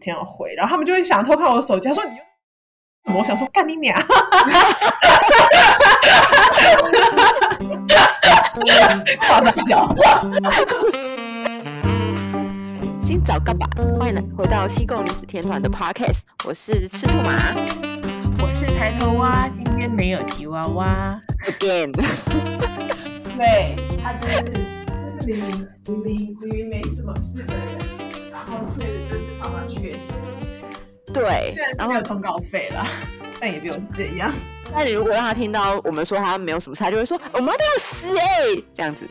天有回，然后他们就会想偷看我的手机，他说你，我想说干你娘，夸张笑。新早干吧，欢迎来回到西贡女子天团的 Podcast，我是赤兔马，我是抬头蛙，今天没有吉娃娃，again，对，他就是就是明明明明明明没什么事的人。然后所以就是常常缺席，对，虽然是没有通告费了，但也不用这样。那你如果让他听到我们说他没有什么差，就会说我们都要死哎、欸，这样子。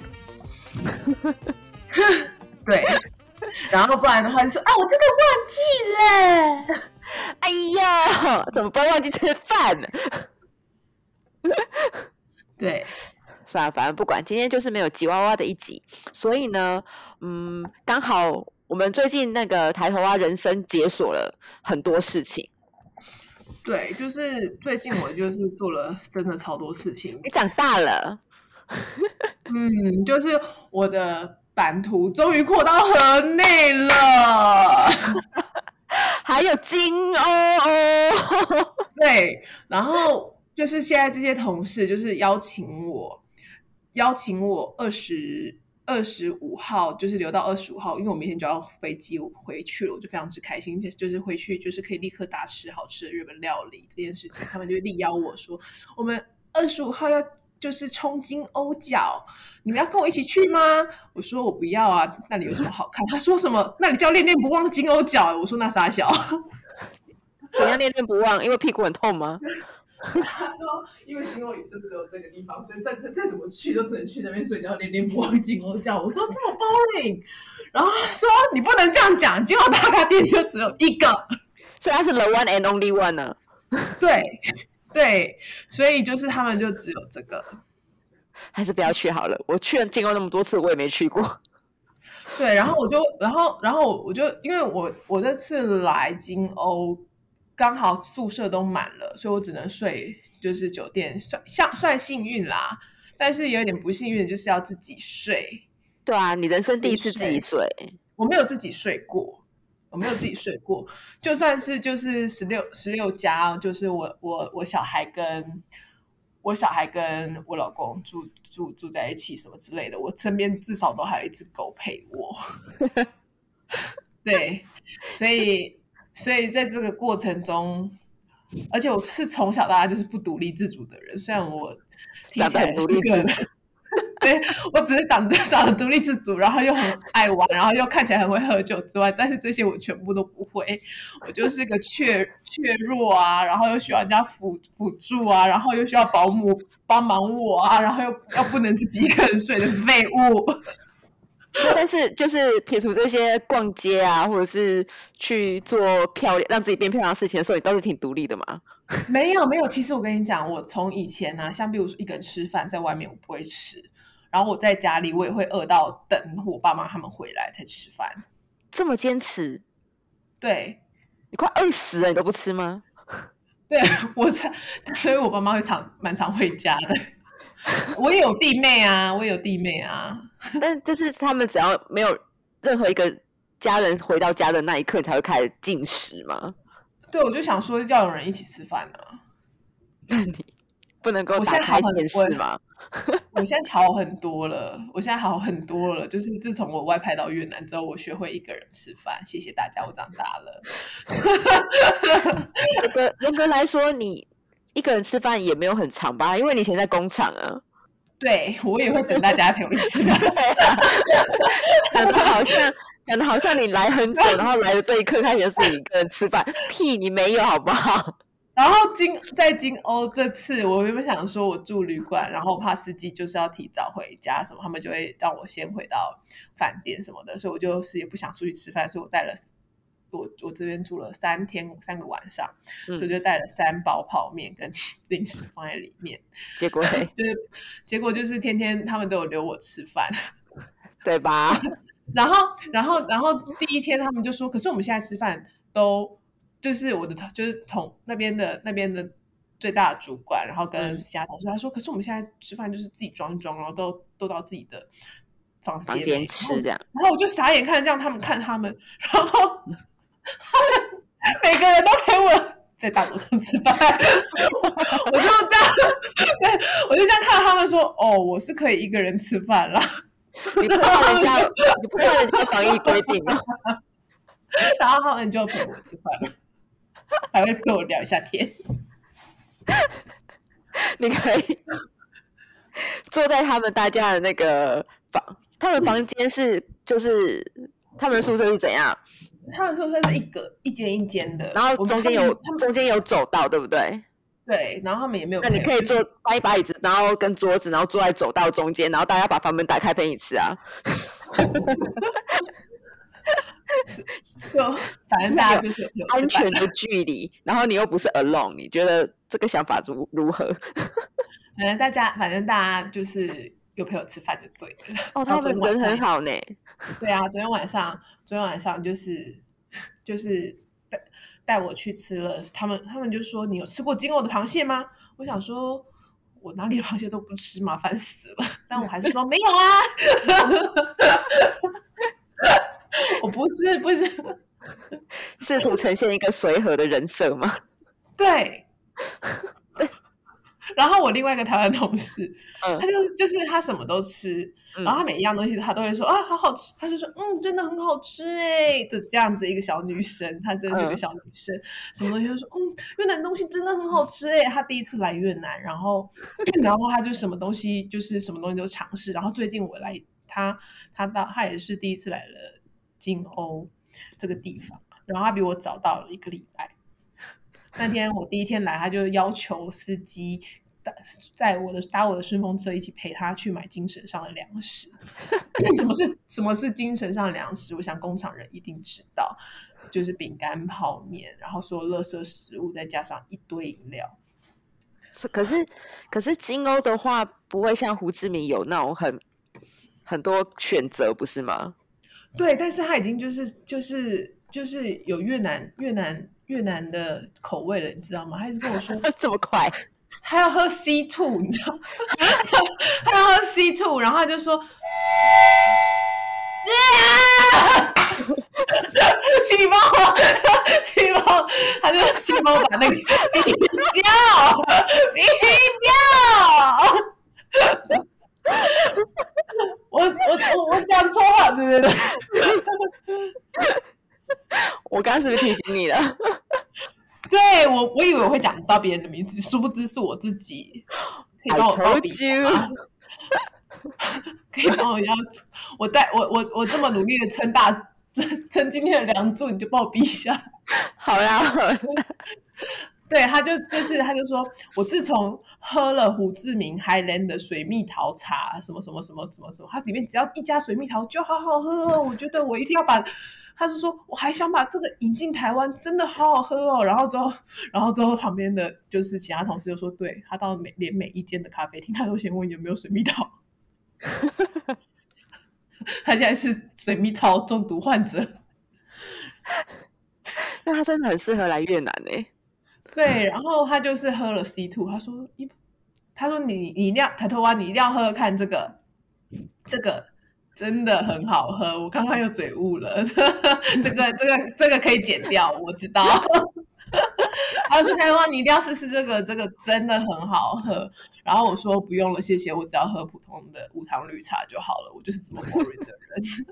对，然后不然的话，就说啊，我真的忘记了，哎呀，怎么不会忘记吃饭？对，算了，反正不管，今天就是没有吉娃娃的一集，所以呢，嗯，刚好。我们最近那个抬头蛙人生解锁了很多事情，对，就是最近我就是做了真的超多事情。你长大了，嗯，就是我的版图终于扩到河内了，还有金欧，对，然后就是现在这些同事就是邀请我，邀请我二十。二十五号就是留到二十五号，因为我明天就要飞机回去了，我就非常之开心，就是回去就是可以立刻大吃好吃的日本料理这件事情，他们就力邀我说，我们二十五号要就是冲金欧角，你们要跟我一起去吗？我说我不要啊，那里有什么好看？他说什么？那里叫恋恋不忘金欧角，我说那傻小，怎样恋恋不忘？因为屁股很痛吗？他说：“因为金欧也就只有这个地方，所以再再再怎么去都只能去那边睡觉，恋恋不忘金甌角。”我说：“这么 boring。”然后他说：“你不能这样讲，金欧打卡店就只有一个，所以他是 the one and only one 呢。”对对，所以就是他们就只有这个，还是不要去好了。我去了金欧那么多次，我也没去过。对，然后我就，然后，然后我就，因为我我这次来金甌。刚好宿舍都满了，所以我只能睡就是酒店，算像算幸运啦。但是有点不幸运，就是要自己睡。对啊，你人生第一次自己睡，我没有自己睡过，我没有自己睡过。就算是就是十六十六加，就是我我我小孩跟我小孩跟我老公住住住在一起什么之类的，我身边至少都还有一只狗陪我。对，所以。所以在这个过程中，而且我是从小到大就是不独立自主的人。虽然我听起来是个，对，我只是长得长得独立自主，然后又很爱玩，然后又看起来很会喝酒之外，但是这些我全部都不会。我就是个怯怯弱啊，然后又需要人家辅辅助啊，然后又需要保姆帮忙我啊，然后又又不能自己一个人睡的废物。但是，就是撇除这些逛街啊，或者是去做漂亮，让自己变漂亮的事情的时候，你倒是挺独立的嘛？没有，没有。其实我跟你讲，我从以前呢、啊，像比如说一个人吃饭，在外面我不会吃，然后我在家里我也会饿到等我爸妈他们回来才吃饭。这么坚持？对，你快饿死了，你都不吃吗？对，我才，所以我爸妈会常蛮常回家的。我也有弟妹啊，我也有弟妹啊。但就是他们只要没有任何一个家人回到家的那一刻，你才会开始进食嘛？对，我就想说要有人一起吃饭呢、啊。那你不能够打开电视吗？我现在好很多了，我现在好很多了。就是自从我外派到越南之后，我学会一个人吃饭。谢谢大家，我长大了。严格严格来说，你一个人吃饭也没有很长吧？因为你以前在工厂啊。对，我也会等大家陪我一起吃饭。讲的好像讲的好像你来很久，然后来的这一刻开始是你一个人吃饭。屁，你没有好不好？然后金在金欧这次，我原本想说我住旅馆，然后怕司机就是要提早回家什么，他们就会让我先回到饭店什么的，所以我就是也不想出去吃饭，所以我带了。我我这边住了三天三个晚上，嗯、所以就带了三包泡面跟 零食放在里面。结果 就是结果就是天天他们都有留我吃饭，对吧？然后然后然后第一天他们就说，可是我们现在吃饭都就是我的就是同那边的那边的最大的主管，然后跟其他同事、嗯、他说，可是我们现在吃饭就是自己装一装，然后都都到自己的房间，吃这样。然后我就傻眼看这样他们看他们，然后。每个人都陪我在大桌上吃饭，我就这样，对，我就这样看到他们说，哦，我是可以一个人吃饭了。你破坏人家，你破坏人家防疫规定了。然后他们就陪我吃饭了，还会陪我聊一下天。你可以坐在他们大家的那个房，他们房间是就是他们宿舍是怎样？他们宿舍是一个一间一间的，然后中间有中间有走道，对不对？对，然后他们也没有。那你可以坐搬一把椅子，然后跟桌子，然后坐在走道中间，然后大家把房门打开陪你吃啊。就 反正大家就是有安全的距离，然后你又不是 alone，你觉得这个想法如如何？反正大家，反正大家就是有陪我吃饭就对了。哦，他们人很好呢。对啊，昨天晚上，昨天晚上就是就是带带我去吃了，他们他们就说，你有吃过金甌的螃蟹吗？我想说，我哪里螃蟹都不吃，麻烦死了。但我还是说没有啊。我不是不是 试图呈现一个随和的人设吗？对，然后我另外一个台湾同事，嗯，他就就是他什么都吃，嗯、然后他每一样东西他都会说啊，好好吃，他就说嗯，真的很好吃哎的这样子一个小女生，她真的是一个小女生，嗯、什么东西都说嗯，越南东西真的很好吃哎，她第一次来越南，然后 然后她就什么东西就是什么东西都尝试，然后最近我来她她到她也是第一次来了。金欧这个地方，然后她比我早到了一个礼拜。那天我第一天来，他就要求司机带在我的搭我的顺风车一起陪他去买精神上的粮食。什么是什么是精神上的粮食？我想工厂人一定知道，就是饼干、泡面，然后所有垃圾食物，再加上一堆饮料。可是可是金欧的话，不会像胡志明有那种很很多选择，不是吗？对，但是他已经就是就是就是有越南越南越南的口味了，你知道吗？他一直跟我说 这么快，他要喝 C two，你知道吗？他要喝 C two，然后他就说，请你帮我，请你帮我，他就请你帮我把那个逼掉，逼掉。我我我讲错了，对对对，我刚刚是不是提醒你了？对我，我以为我会讲到别人的名字，殊不知是我自己。可以帮我报笔吗？可以帮我要我带我我我这么努力的撑大撑撑今天的梁祝，你就帮我比一下。好呀。好对，他就就是，他就说，我自从喝了胡志明 Highland 的水蜜桃茶，什么什么什么什么什么，它里面只要一加水蜜桃就好好喝哦。我觉得我一定要把，他就说我还想把这个引进台湾，真的好好喝哦。然后之后，然后之后旁边的就是其他同事就说，对，他到每连每一间的咖啡厅，他都先问有没有水蜜桃。他现在是水蜜桃中毒患者，那他真的很适合来越南呢。对，然后他就是喝了 C two，他说一，他说你你一定要抬头蛙，你一定要喝喝看这个，这个真的很好喝。我刚刚又嘴误了，这个这个这个可以剪掉，我知道。他说抬头蛙，你一定要试试这个，这个真的很好喝。然后我说不用了，谢谢，我只要喝普通的无糖绿茶就好了。我就是这么 boring 的人。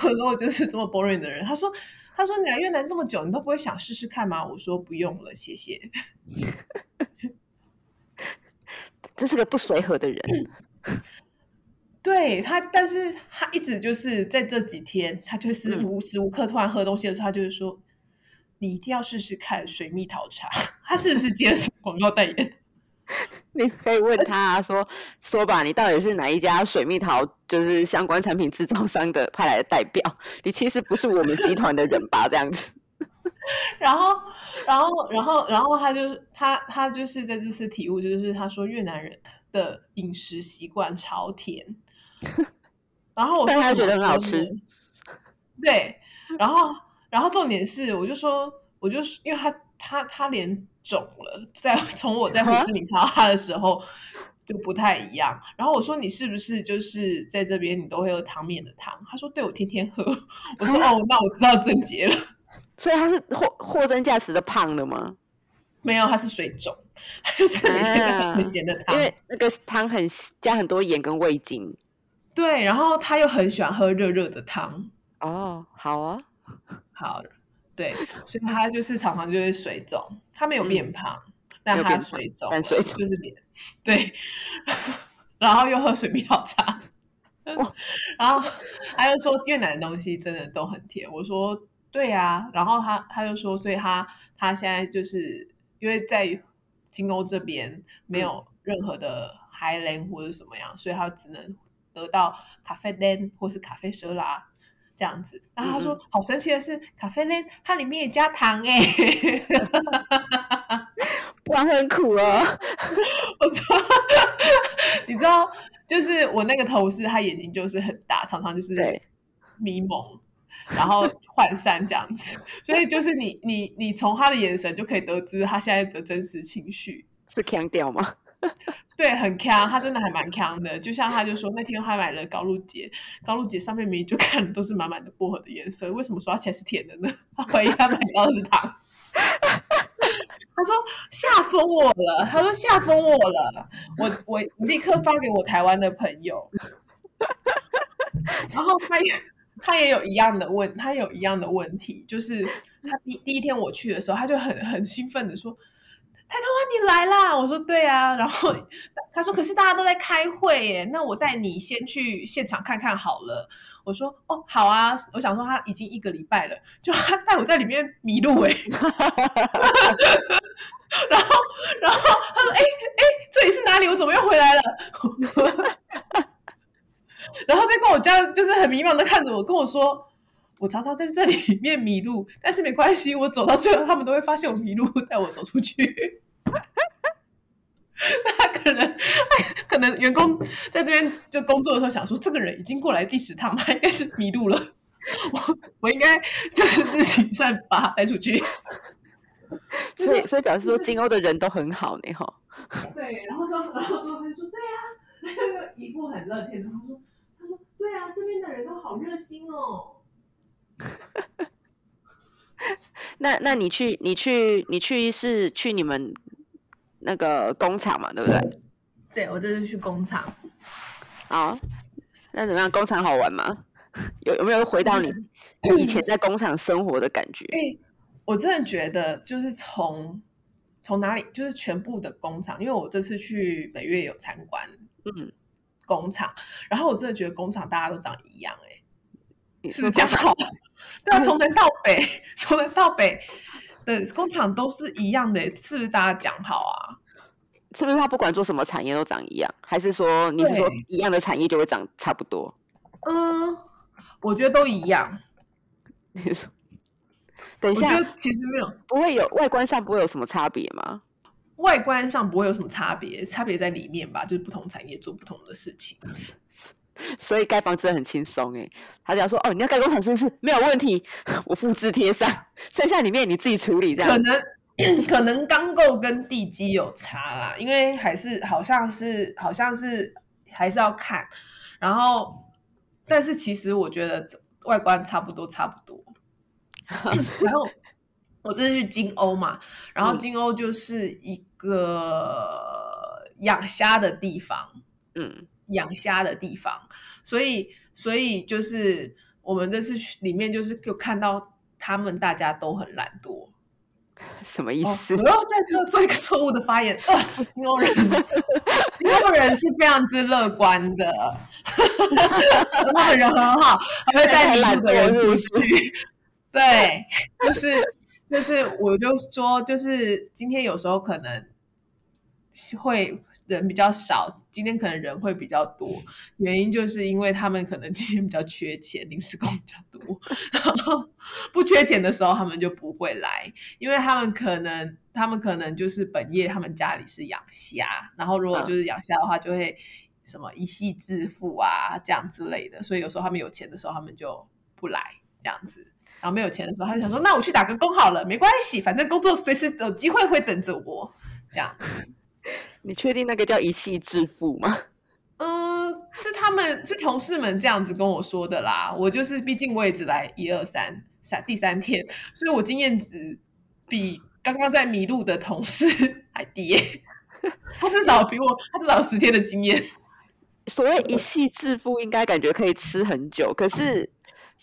我说我就是这么 boring 的人。他说。他说：“你来越南这么久，你都不会想试试看吗？”我说：“不用了，谢谢。”这是个不随和的人。对他，但是他一直就是在这几天，他就是无时无刻突然喝东西的时候，他就是说：“你一定要试试看水蜜桃茶。”他是不是接什么广告代言？你可以问他说：“说吧，你到底是哪一家水蜜桃就是相关产品制造商的派来的代表？你其实不是我们集团的人吧？这样子。”然后，然后，然后，然后他就他他就是在这次体悟，就是他说越南人的饮食习惯超甜。然后我说他觉得很好吃。对，然后，然后重点是，我就说，我就因为他他他脸。肿了，在 从我在胡志明看到他的时候就不太一样。然后我说，你是不是就是在这边你都会喝汤面的汤？他说对，我天天喝。我说哦，那我知道症结了。所以他是货货真价实的胖了吗？没有，他是水肿，就是那个很咸的汤，因为那个汤很加很多盐跟味精。对，然后他又很喜欢喝热热的汤。哦，好啊，好，对，所以他就是常常就会水肿，他没有变胖，嗯、但他水肿，但水肿就是脸，对，然后又喝水蜜桃茶，然后他又说越南的东西真的都很甜，我说对啊，然后他他就说，所以他他现在就是因为在金欧这边没有任何的 Highland 或者什么样，所以他只能得到咖啡 land 或是咖啡色拉。这样子，然后他说：“嗯、好神奇的是，咖啡呢，它里面也加糖哎，不然很苦哦。”我说：“你知道，就是我那个同事，他眼睛就是很大，常常就是迷蒙，然后涣散这样子，所以就是你你你从他的眼神就可以得知他现在的真实情绪是强调吗？” 对，很锵，他真的还蛮锵的。就像他就说，那天他买了高露洁，高露洁上面明明就 看都是满满的薄荷的颜色，为什么说它起来是甜的呢？他怀疑他买到的是糖。他说吓疯我了，他说吓疯我了，我我立刻发给我台湾的朋友。然后他也他也有一样的问，他有一样的问题，就是他第第一天我去的时候，他就很很兴奋的说。抬头啊，你来啦！我说对啊，然后 他说可是大家都在开会耶，那我带你先去现场看看好了。我说哦，好啊。我想说他已经一个礼拜了，就他带我在里面迷路哎。然后然后他说哎哎，这里是哪里？我怎么又回来了？然后再跟我这样就是很迷茫的看着我，跟我说我常常在这里面迷路，但是没关系，我走到最后他们都会发现我迷路，带我走出去。那可能，可能员工在这边就工作的时候想说，这个人已经过来第十趟，他应该是迷路了。我我应该就是自行善把他带出去。所以所以表示说金欧的人都很好呢，哈。对，然后然后他就说，对呀、啊，一副很乐天的，他说，他说，对啊，这边的人都好热心哦。那那你去你去你去是去你们。那个工厂嘛，对不对？对，我这次去工厂。好，那怎么样？工厂好玩吗？有有没有回到你以前在工厂生活的感觉？欸，我真的觉得就是从从哪里，就是全部的工厂，因为我这次去北越有参观，嗯，工厂，然后我真的觉得工厂大家都长一样，哎，是不是讲好？对啊，从南到北，从南到北。的，工厂都是一样的，是不是大家讲好啊？是不是他不管做什么产业都长一样？还是说你是说一样的产业就会长差不多？嗯，我觉得都一样。你说，等一下，其实没有，不会有外观上不会有什么差别吗？外观上不会有什么差别，差别在里面吧，就是不同产业做不同的事情。所以盖房子很轻松哎，他只要说哦，你要盖工厂是不是？没有问题，我复制贴上，剩下里面你自己处理这样。可能可能钢构跟地基有差啦，因为还是好像是好像是还是要看，然后但是其实我觉得外观差不多差不多。然后我这是去金欧嘛，然后金欧就是一个养虾的地方，嗯。养虾的地方，所以所以就是我们这次里面就是就看到他们大家都很懒惰，什么意思？我要在这做一个错误的发言。呃，金欧人，金欧人是非常之乐观的，他们人很好，还会带迷路的人出去。对，就是就是，我就说，就是今天有时候可能会。人比较少，今天可能人会比较多，原因就是因为他们可能今天比较缺钱，临时工比较多，然后不缺钱的时候他们就不会来，因为他们可能他们可能就是本业，他们家里是养虾，然后如果就是养虾的话，就会什么一夕致富啊这样之类的，所以有时候他们有钱的时候他们就不来这样子，然后没有钱的时候他就想说，那我去打个工好了，没关系，反正工作随时有机会会等着我这样。你确定那个叫一夕致富吗？嗯，是他们是同事们这样子跟我说的啦。我就是，毕竟我也只来一二三三第三天，所以我经验值比刚刚在迷路的同事 还低耶。他至少比我，他至少有十天的经验。所谓一夕致富，应该感觉可以吃很久。可是，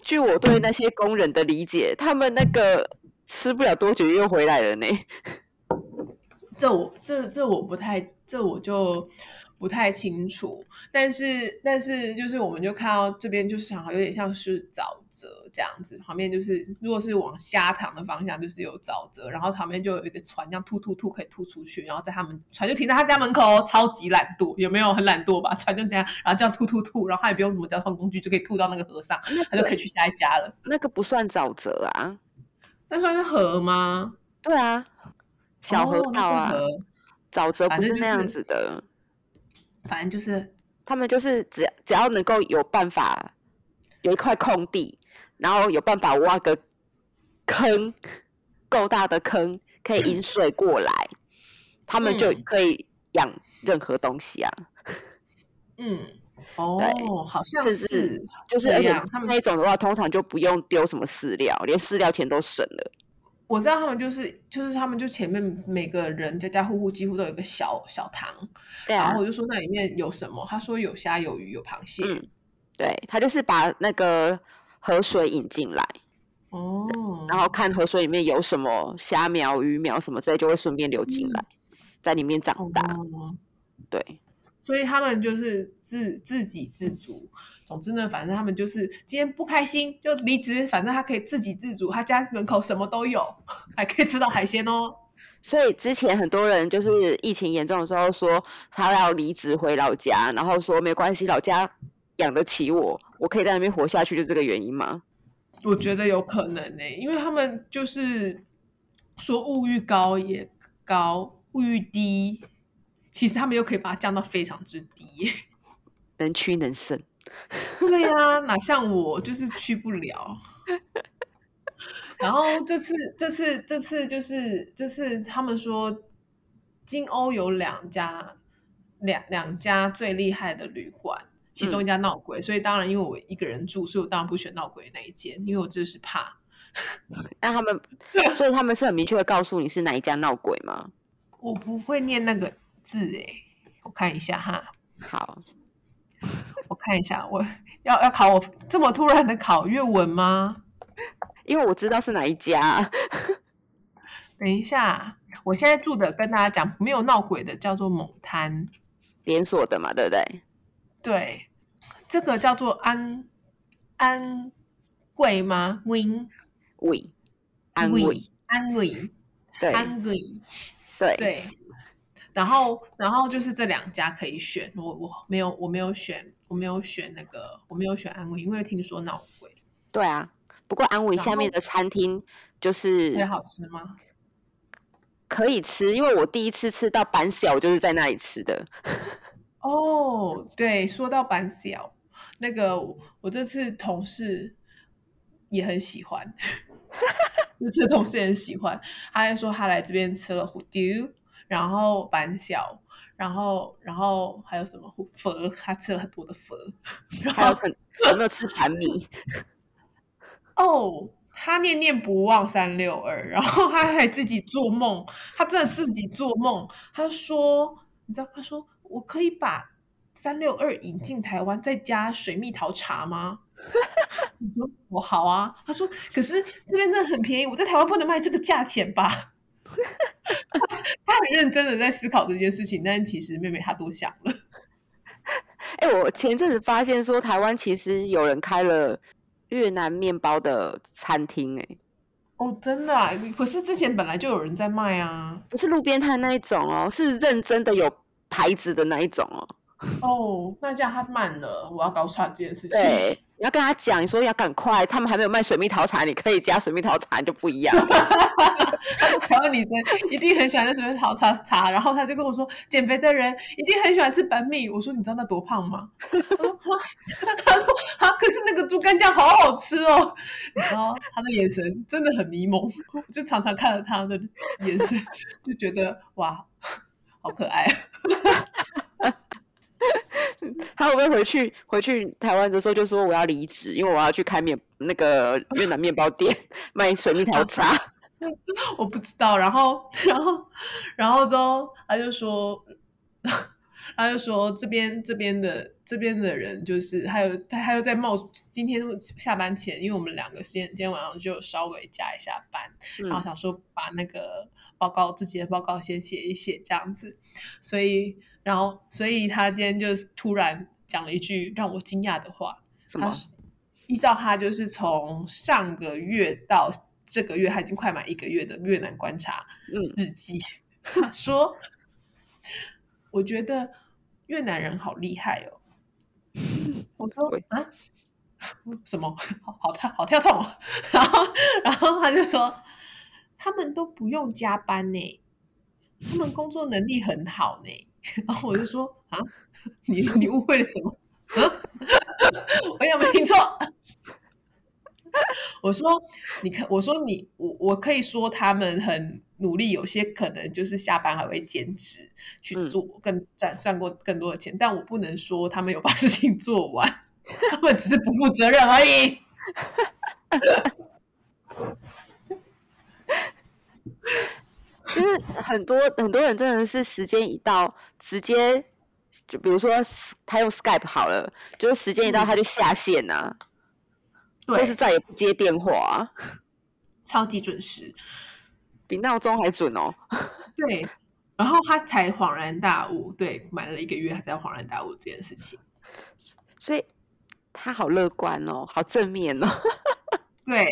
据我对那些工人的理解，他们那个吃不了多久又回来了呢。这我这这我不太，这我就。不太清楚，但是但是就是我们就看到这边就是好像有点像是沼泽这样子，旁边就是如果是往虾塘的方向就是有沼泽，然后旁边就有一个船，这样吐吐吐可以吐出去，然后在他们船就停在他家门口，超级懒惰，有没有很懒惰吧？船就这样，然后这样吐吐吐，然后他也不用什么交通工具就可以吐到那个河上，他就可以去下一家了。那个不算沼泽啊，那算是河吗？对啊，小河道啊，哦、沼泽不是那样子的。反正就是，他们就是只要只要能够有办法有一块空地，然后有办法挖个坑，够大的坑可以引 水过来，他们就可以养任何东西啊。嗯，哦，好像是，是就是，而且他们那种的话，通常就不用丢什么饲料，连饲料钱都省了。我知道他们就是就是他们就前面每个人家家户户几乎都有一个小小塘，对啊，然后我就说那里面有什么？他说有虾有鱼有螃蟹，嗯，对，他就是把那个河水引进来哦，然后看河水里面有什么虾苗鱼苗什么之类，就会顺便流进来，嗯、在里面长大，哦、对。所以他们就是自自给自足。总之呢，反正他们就是今天不开心就离职，反正他可以自给自足，他家门口什么都有，还可以吃到海鲜哦。所以之前很多人就是疫情严重的时候说他要离职回老家，然后说没关系，老家养得起我，我可以在那边活下去，就这个原因吗？我觉得有可能呢、欸，因为他们就是说物欲高也高，物欲低。其实他们又可以把它降到非常之低，能屈能伸。对呀、啊，哪像我就是屈不了。然后这次，这次，这次就是这次他们说，金欧有两家，两两家最厉害的旅馆，其中一家闹鬼，嗯、所以当然因为我一个人住，所以我当然不选闹鬼那一间，因为我就是怕。那他们，所以他们是很明确的告诉你是哪一家闹鬼吗？我不会念那个。字哎，我看一下哈。好，我看一下，我要要考我这么突然的考粤文吗？因为我知道是哪一家。等一下，我现在住的跟大家讲没有闹鬼的，叫做猛滩连锁的嘛，对不对？对，这个叫做安安贵吗？Win Win 安贵安贵对安贵对对。然后，然后就是这两家可以选，我我没有我没有选我没有选那个我没有选安维，因为听说闹鬼。对啊，不过安维下面的餐厅就是很好吃吗？可以吃，因为我第一次吃到板小就是在那里吃的。哦，对，说到板小，那个我这次同事也很喜欢，这次同事也很喜欢，他还说他来这边吃了虎丢。然后板小，然后然后还有什么佛？他吃了很多的佛，然后还有很有没有吃盘米？哦，他念念不忘三六二，然后他还自己做梦，他真的自己做梦。他说，你知道，他说我可以把三六二引进台湾，再加水蜜桃茶吗？你说我好啊。他说，可是这边真的很便宜，我在台湾不能卖这个价钱吧？他很认真的在思考这件事情，但其实妹妹她多想了。哎、欸，我前阵子发现说，台湾其实有人开了越南面包的餐厅，哎，哦，真的、啊？可是之前本来就有人在卖啊，不是路边摊那一种哦，是认真的有牌子的那一种哦。哦，那这样他慢了，我要告诉他这件事情。对，你要跟他讲，你说要赶快，他们还没有卖水蜜桃茶，你可以加水蜜桃茶就不一样。台湾女生一定很喜欢那水蜜桃茶茶，然后他就跟我说，减肥的人一定很喜欢吃板米。我说你知道那多胖吗？他说他说啊，可是那个猪肝酱好好吃哦。然后他的眼神真的很迷蒙，就常常看着他的眼神，就觉得哇，好可爱。他会不会回去回去台湾的时候就说我要离职，因为我要去开面那个越南面包店卖水蜜桃茶？我不知道。然后，然后，然后之后他就说。他就说这边这边的这边的人就是还有他还有在冒今天下班前，因为我们两个今天今天晚上就稍微加一下班，嗯、然后想说把那个报告自己的报告先写一写这样子，所以然后所以他今天就突然讲了一句让我惊讶的话，什么？依照他就是从上个月到这个月，他已经快满一个月的越南观察日记，嗯、说。我觉得越南人好厉害哦！我说啊，什么？好好跳，好跳痛哦！然后，然后他就说，他们都不用加班呢，他们工作能力很好呢。然后我就说啊，你你误会了什么？啊，我有没有听错？我说，你看，我说你，我我可以说他们很努力，有些可能就是下班还会兼职去做，更赚赚过更多的钱，但我不能说他们有把事情做完，他们只是不负责任而已。就是很多很多人真的是时间一到，直接就比如说他用 Skype 好了，就是时间一到他就下线呐、啊。对，或是再也不接电话啊，超级准时，比闹钟还准哦。对，然后他才恍然大悟，对，买了一个月，他才恍然大悟这件事情。所以他好乐观哦，好正面哦。对，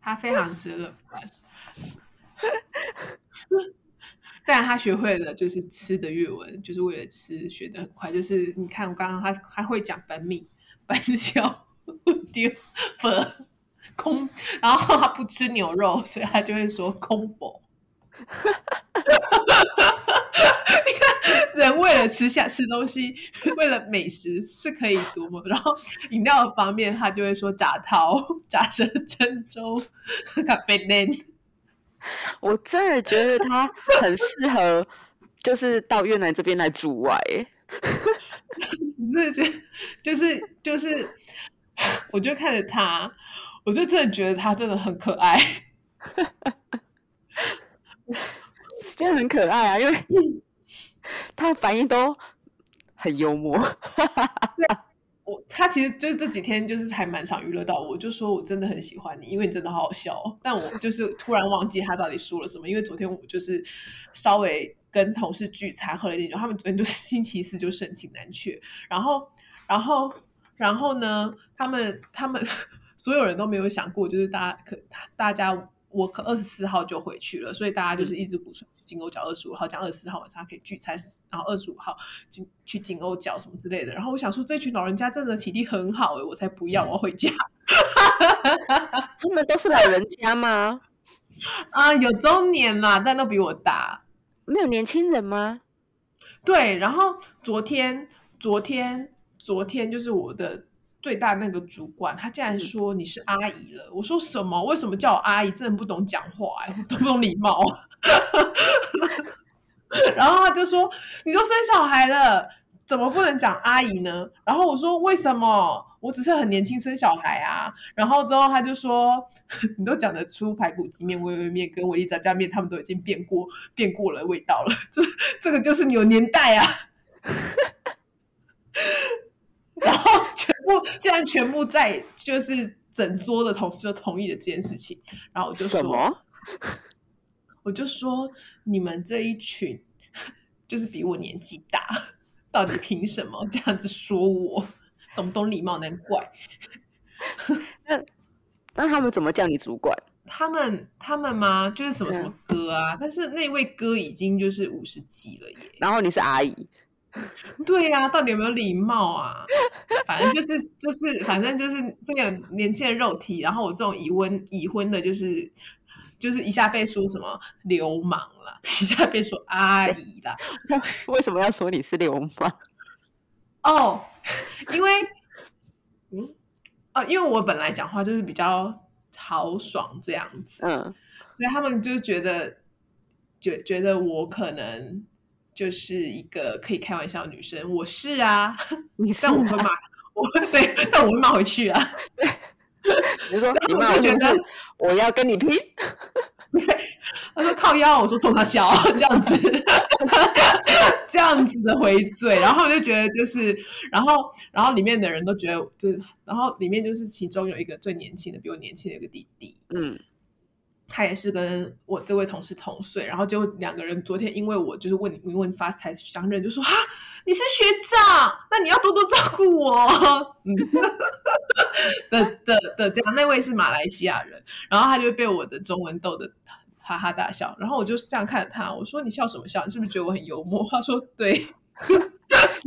他非常之乐观。但他学会了就是吃的越文，就是为了吃，学得很快。就是你看，我刚刚他他会讲本米、本桥。丢粉空，然后他不吃牛肉，所以他就会说空薄。你看，人为了吃下吃东西，为了美食是可以多么。然后饮料的方面，他就会说炸桃、炸蛇珍州、咖啡嫩。我真的觉得他很适合，就是到越南这边来驻外。你真的觉得，就是就是。我就看着他，我就真的觉得他真的很可爱，真的很可爱啊！因为 他的反应都很幽默。对，我他其实就是这几天就是还蛮常娱乐到我，我就说我真的很喜欢你，因为你真的好好笑。但我 就是突然忘记他到底说了什么，因为昨天我就是稍微跟同事聚餐喝了一点酒，他们昨天就是 星期四就盛情难却，然后，然后。然后呢，他们他们 所有人都没有想过，就是大家可大家我可二十四号就回去了，所以大家就是一直鼓吹金欧角二十五号，讲二十四号晚上可以聚餐，然后二十五号金去金欧角什么之类的。然后我想说，这群老人家真的体力很好诶，我才不要，我要回家。他们都是老人家吗？啊，有中年啦，但都比我大。没有年轻人吗？对，然后昨天昨天。昨天就是我的最大那个主管，他竟然说你是阿姨了。我说什么？为什么叫我阿姨？真的不懂讲话，哎，懂不懂礼貌？然后他就说：“你都生小孩了，怎么不能讲阿姨呢？”然后我说：“为什么？我只是很年轻生小孩啊。”然后之后他就说：“ 你都讲得出排骨鸡面、微微面跟维力炸酱面，他们都已经变过变过了味道了。这这个就是你有年代啊。”然后全部竟然全部在就是整桌的同事都同意了这件事情，然后我就说？我就说你们这一群就是比我年纪大，到底凭什么这样子说我？懂不懂礼貌？难怪。那那他们怎么叫你主管？他们他们吗？就是什么什么哥啊？嗯、但是那位哥已经就是五十几了耶。然后你是阿姨。对呀、啊，到底有没有礼貌啊？反正就是就是，反正就是这个年轻的肉体，然后我这种已婚已婚的，就是就是一下被说什么流氓了，一下被说阿姨了。为什么要说你是流氓？哦，因为嗯啊，因为我本来讲话就是比较豪爽这样子，嗯，所以他们就觉得觉觉得我可能。就是一个可以开玩笑的女生，我是啊，你是、啊、但我会骂，我会对，但我会骂回去啊。对，你说你骂我觉得我要跟你拼。对，他说靠腰，我说冲他笑，这样子，这样子的回嘴，然后我就觉得就是，然后然后里面的人都觉得，就是，然后里面就是其中有一个最年轻的，比我年轻的一个弟弟，嗯。他也是跟我这位同事同岁，然后就两个人昨天因为我就是问你问发财相认，就说哈，你是学长，那你要多多照顾我。嗯，的的的这样，那位是马来西亚人，然后他就被我的中文逗得哈哈大笑，然后我就这样看着他，我说你笑什么笑？你是不是觉得我很幽默？他说对。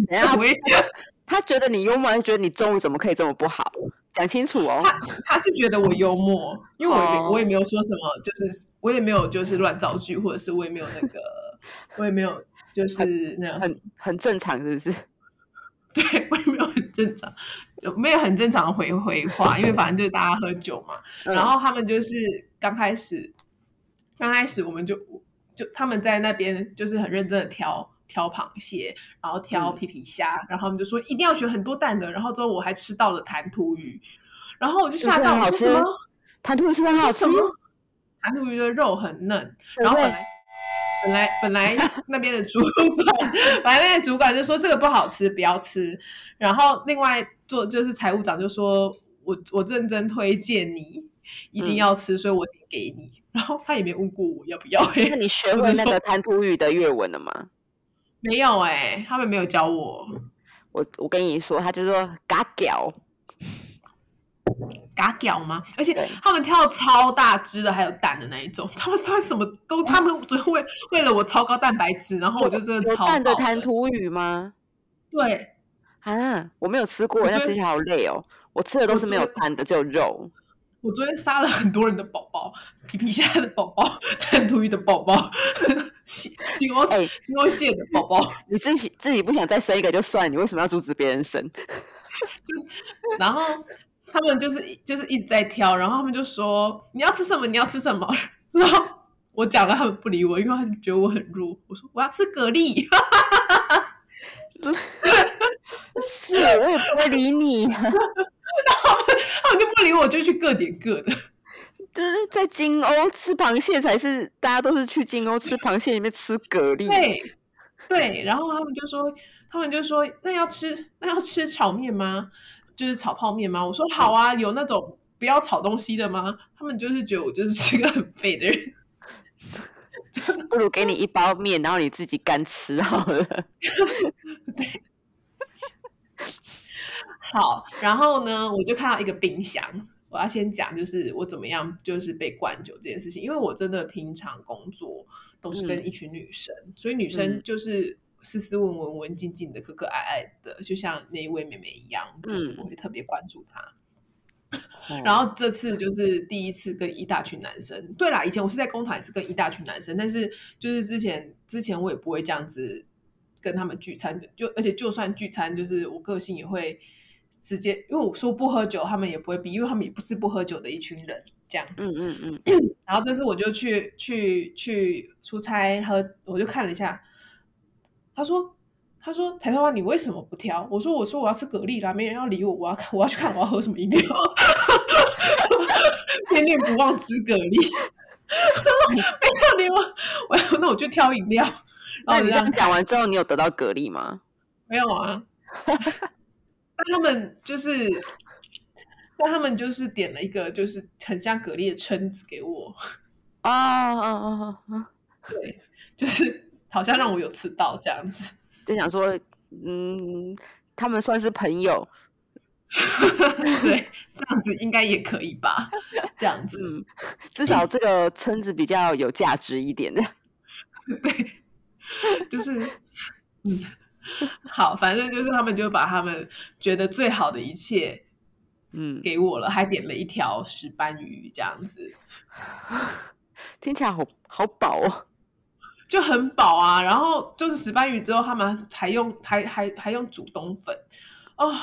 等下，他觉得你幽默，觉得你中文怎么可以这么不好？讲清楚哦。他他是觉得我幽默，因为我也我也没有说什么，就是我也没有就是乱造句，或者是我也没有那个，我也没有就是那样很很正常，是不是？对，我也没有很正常，就没有很正常的回回话，因为反正就是大家喝酒嘛。然后他们就是刚开始，刚开始我们就就他们在那边就是很认真的挑。挑螃蟹，然后挑皮皮虾，嗯、然后他们就说一定要选很多蛋的。然后之后我还吃到了弹涂鱼，然后我就吓到，我说什么？弹涂鱼是不是很好吃？弹涂鱼的肉很嫩。然后本来本来本来 那边的主管，本来那边主管就说这个不好吃，不要吃。然后另外做就是财务长就说我我认真推荐你一定要吃，嗯、所以我点给你。然后他也没问过我要不要。那你学会那个弹涂鱼的粤文了吗？没有哎、欸，他们没有教我。我我跟你说，他就说嘎屌，嘎屌吗？而且他们挑超大只的，还有蛋的那一种。他们他们什么都，他们最后为为了我超高蛋白质，然后我就真的超饱。蛋的弹涂鱼吗？对啊，我没有吃过，那吃起来好累哦。我吃的都是没有蛋的，只有肉。我昨天杀了很多人的宝宝，皮皮虾的宝宝，弹涂鱼的宝宝，金欧金欧蟹的宝宝。你自己自己不想再生一个就算，你为什么要阻止别人生？然后他们就是就是一直在挑，然后他们就说你要吃什么？你要吃什么？然后我讲了，他们不理我，因为他们觉得我很弱。我说我要吃蛤蜊，是我也不会理你。然后他们就不理我，就去各点各的。就是在金欧吃螃蟹才是，大家都是去金欧吃螃蟹，里面吃蛤蜊。对对，然后他们就说，他们就说，那要吃那要吃炒面吗？就是炒泡面吗？我说好啊，有那种不要炒东西的吗？他们就是觉得我就是是个很废的人。不如给你一包面，然后你自己干吃好了。对。好，然后呢，我就看到一个冰箱。我要先讲，就是我怎么样，就是被灌酒这件事情。因为我真的平常工作都是跟一群女生，嗯、所以女生就是斯斯文文、文静静的、可可爱爱的，就像那一位妹妹一样，就是我会特别关注她。嗯、然后这次就是第一次跟一大群男生。对啦，以前我是在工厂也是跟一大群男生，但是就是之前之前我也不会这样子跟他们聚餐的，就而且就算聚餐，就是我个性也会。直接，因为我说不喝酒，他们也不会逼，因为他们也不是不喝酒的一群人，这样子。嗯嗯嗯。然后这次我就去去去出差喝，我就看了一下，他说他说台湾话你为什么不挑？我说我说我要吃蛤蜊啦，没人要理我，我要看我要去看我要喝什么饮料，念念不忘吃蛤蜊，没有理我，我那我就挑饮料。然后你这样讲完之后，你有得到蛤蜊吗？没有啊。但他们就是，但他们就是点了一个就是很像蛤蜊的蛏子给我啊啊啊啊！对，就是好像让我有吃到这样子，就想说，嗯，他们算是朋友，对，这样子应该也可以吧？这样子，嗯，至少这个村子比较有价值一点的，对，就是嗯。好，反正就是他们就把他们觉得最好的一切，嗯，给我了，嗯、还点了一条石斑鱼，这样子，听起来好好饱哦，就很饱啊。然后就是石斑鱼之后，他们还用还还还用煮冬粉哦，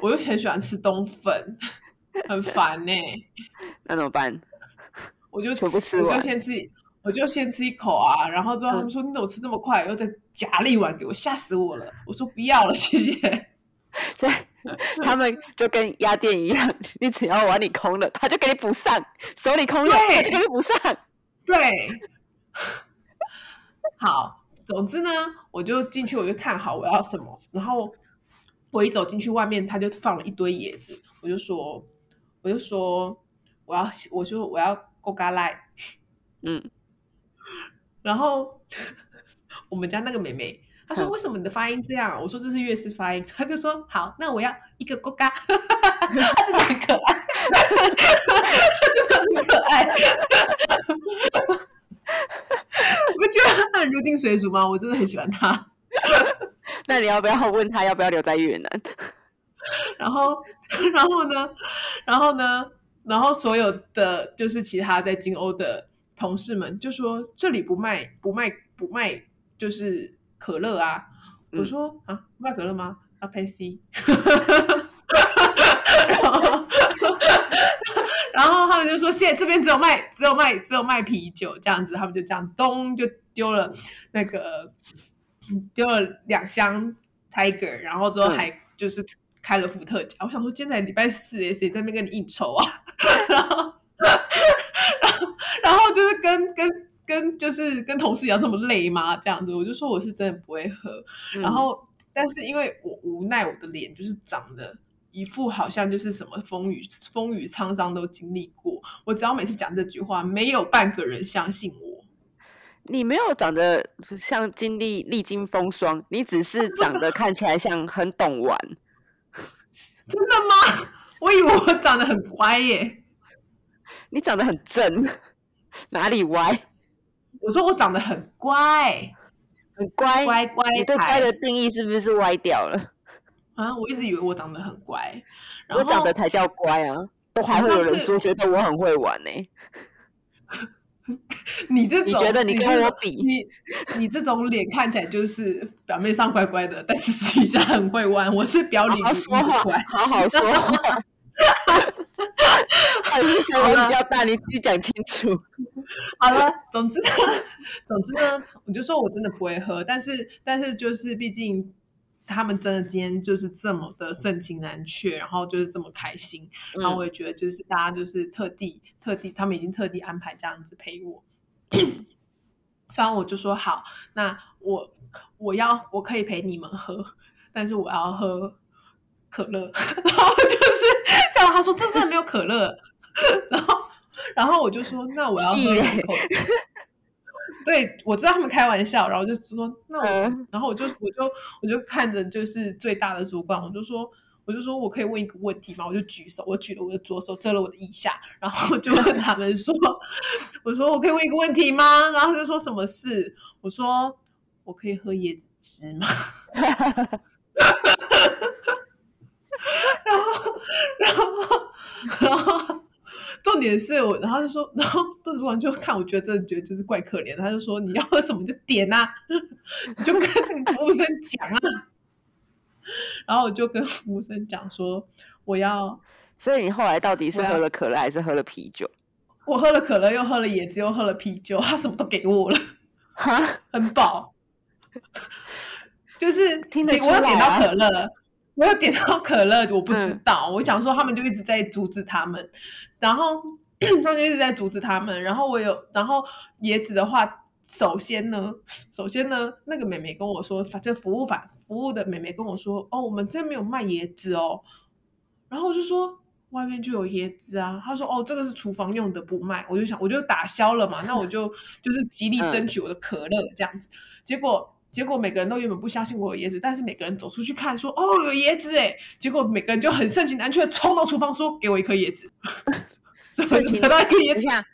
我又很喜欢吃冬粉，很烦呢、欸。那怎么办？我就吃，我就先吃，我就先吃一口啊，然后之后他们说你怎么吃这么快，又再夹了一碗给我，吓死我了。我说不要了，谢谢。所以他们就跟鸭店一样，你只要碗里空了，他就给你补上；手里空了，他就给你补上。对，好，总之呢，我就进去，我就看好我要什么，然后我一走进去，外面他就放了一堆椰子，我就说，我就说我要，我就我要勾嘎来，嗯。然后我们家那个妹妹，她说：“为什么你的发音这样？”我说：“这是粤式发音。”她就说：“好，那我要一个勾嘎。”她真的很可爱，真的很可爱。我觉得她很入境随俗吗？我真的很喜欢她。那你要不要问她要不要留在越南？然后，然后呢？然后呢？然后所有的就是其他在金欧的。同事们就说：“这里不卖不卖不卖，就是可乐啊！”嗯、我说：“啊，卖可乐吗？”啊，呸！C。然后，然后他们就说：“现在这边只有卖只有卖只有卖啤酒这样子。”他们就这样咚就丢了那个丢了两箱 Tiger，然后之后还就是开了伏特加。嗯、我想说，今天才礼拜四，谁在那边跟你应酬啊？然后。然后就是跟跟跟就是跟同事一样这么累吗？这样子，我就说我是真的不会喝。嗯、然后，但是因为我无奈，我的脸就是长得一副好像就是什么风雨风雨沧桑都经历过。我只要每次讲这句话，没有半个人相信我。你没有长得像经历历经风霜，你只是长得看起来像很懂玩。真的吗？我以为我长得很乖耶。你长得很正。哪里歪？我说我长得很乖，很乖，乖乖。你对乖的定义是不是歪掉了？啊，我一直以为我长得很乖，我长得才叫乖啊！都还会有人说觉得我很会玩呢、欸。你这种你觉得你跟我比，你你这种脸看起来就是表面上乖乖的，但是实际上很会玩。我是表里如一的乖，好好说话。还是声音比较大，你自己讲清楚。好了，总之呢，总之呢，我就说我真的不会喝，但是但是就是毕竟他们真的今天就是这么的盛情难却，然后就是这么开心，嗯、然后我也觉得就是大家就是特地特地，他们已经特地安排这样子陪我。虽然我就说好，那我我要我可以陪你们喝，但是我要喝可乐，然后就是像他说这真的没有可乐，然后。然后我就说，那我要喝一口。对，我知道他们开玩笑，然后就说，那我，嗯、然后我就我就我就看着就是最大的主管，我就说，我就说我可以问一个问题吗？我就举手，我举了我的左手，遮了我的腋下，然后就问他们说，我说我可以问一个问题吗？然后他就说什么事？我说我可以喝椰子汁吗？然后，然后，然后。重点是我，然后就说，然后杜主管就看，我觉得真的觉得就是怪可怜，他就说你要喝什么就点啊，你就跟服务生讲啊。然后我就跟服务生讲说我要，所以你后来到底是喝了可乐还是喝了啤酒？我喝了可乐，又喝了椰子，又喝了啤酒，他什么都给我了，哈，很饱，就是听着我要点到可乐。我有点到可乐，我不知道。嗯、我想说，他们就一直在阻止他们，然后 他们就一直在阻止他们。然后我有，然后椰子的话，首先呢，首先呢，那个妹妹跟我说，反正服务反服务的妹妹跟我说，哦，我们这边没有卖椰子哦。然后我就说，外面就有椰子啊。他说，哦，这个是厨房用的，不卖。我就想，我就打消了嘛，那我就就是极力争取我的可乐这样子。嗯、结果。结果每个人都原本不相信我有椰子，但是每个人走出去看说，说哦有椰子哎，结果每个人就很盛情难却的冲到厨房说，给我一颗椰子，盛情得到一颗椰子。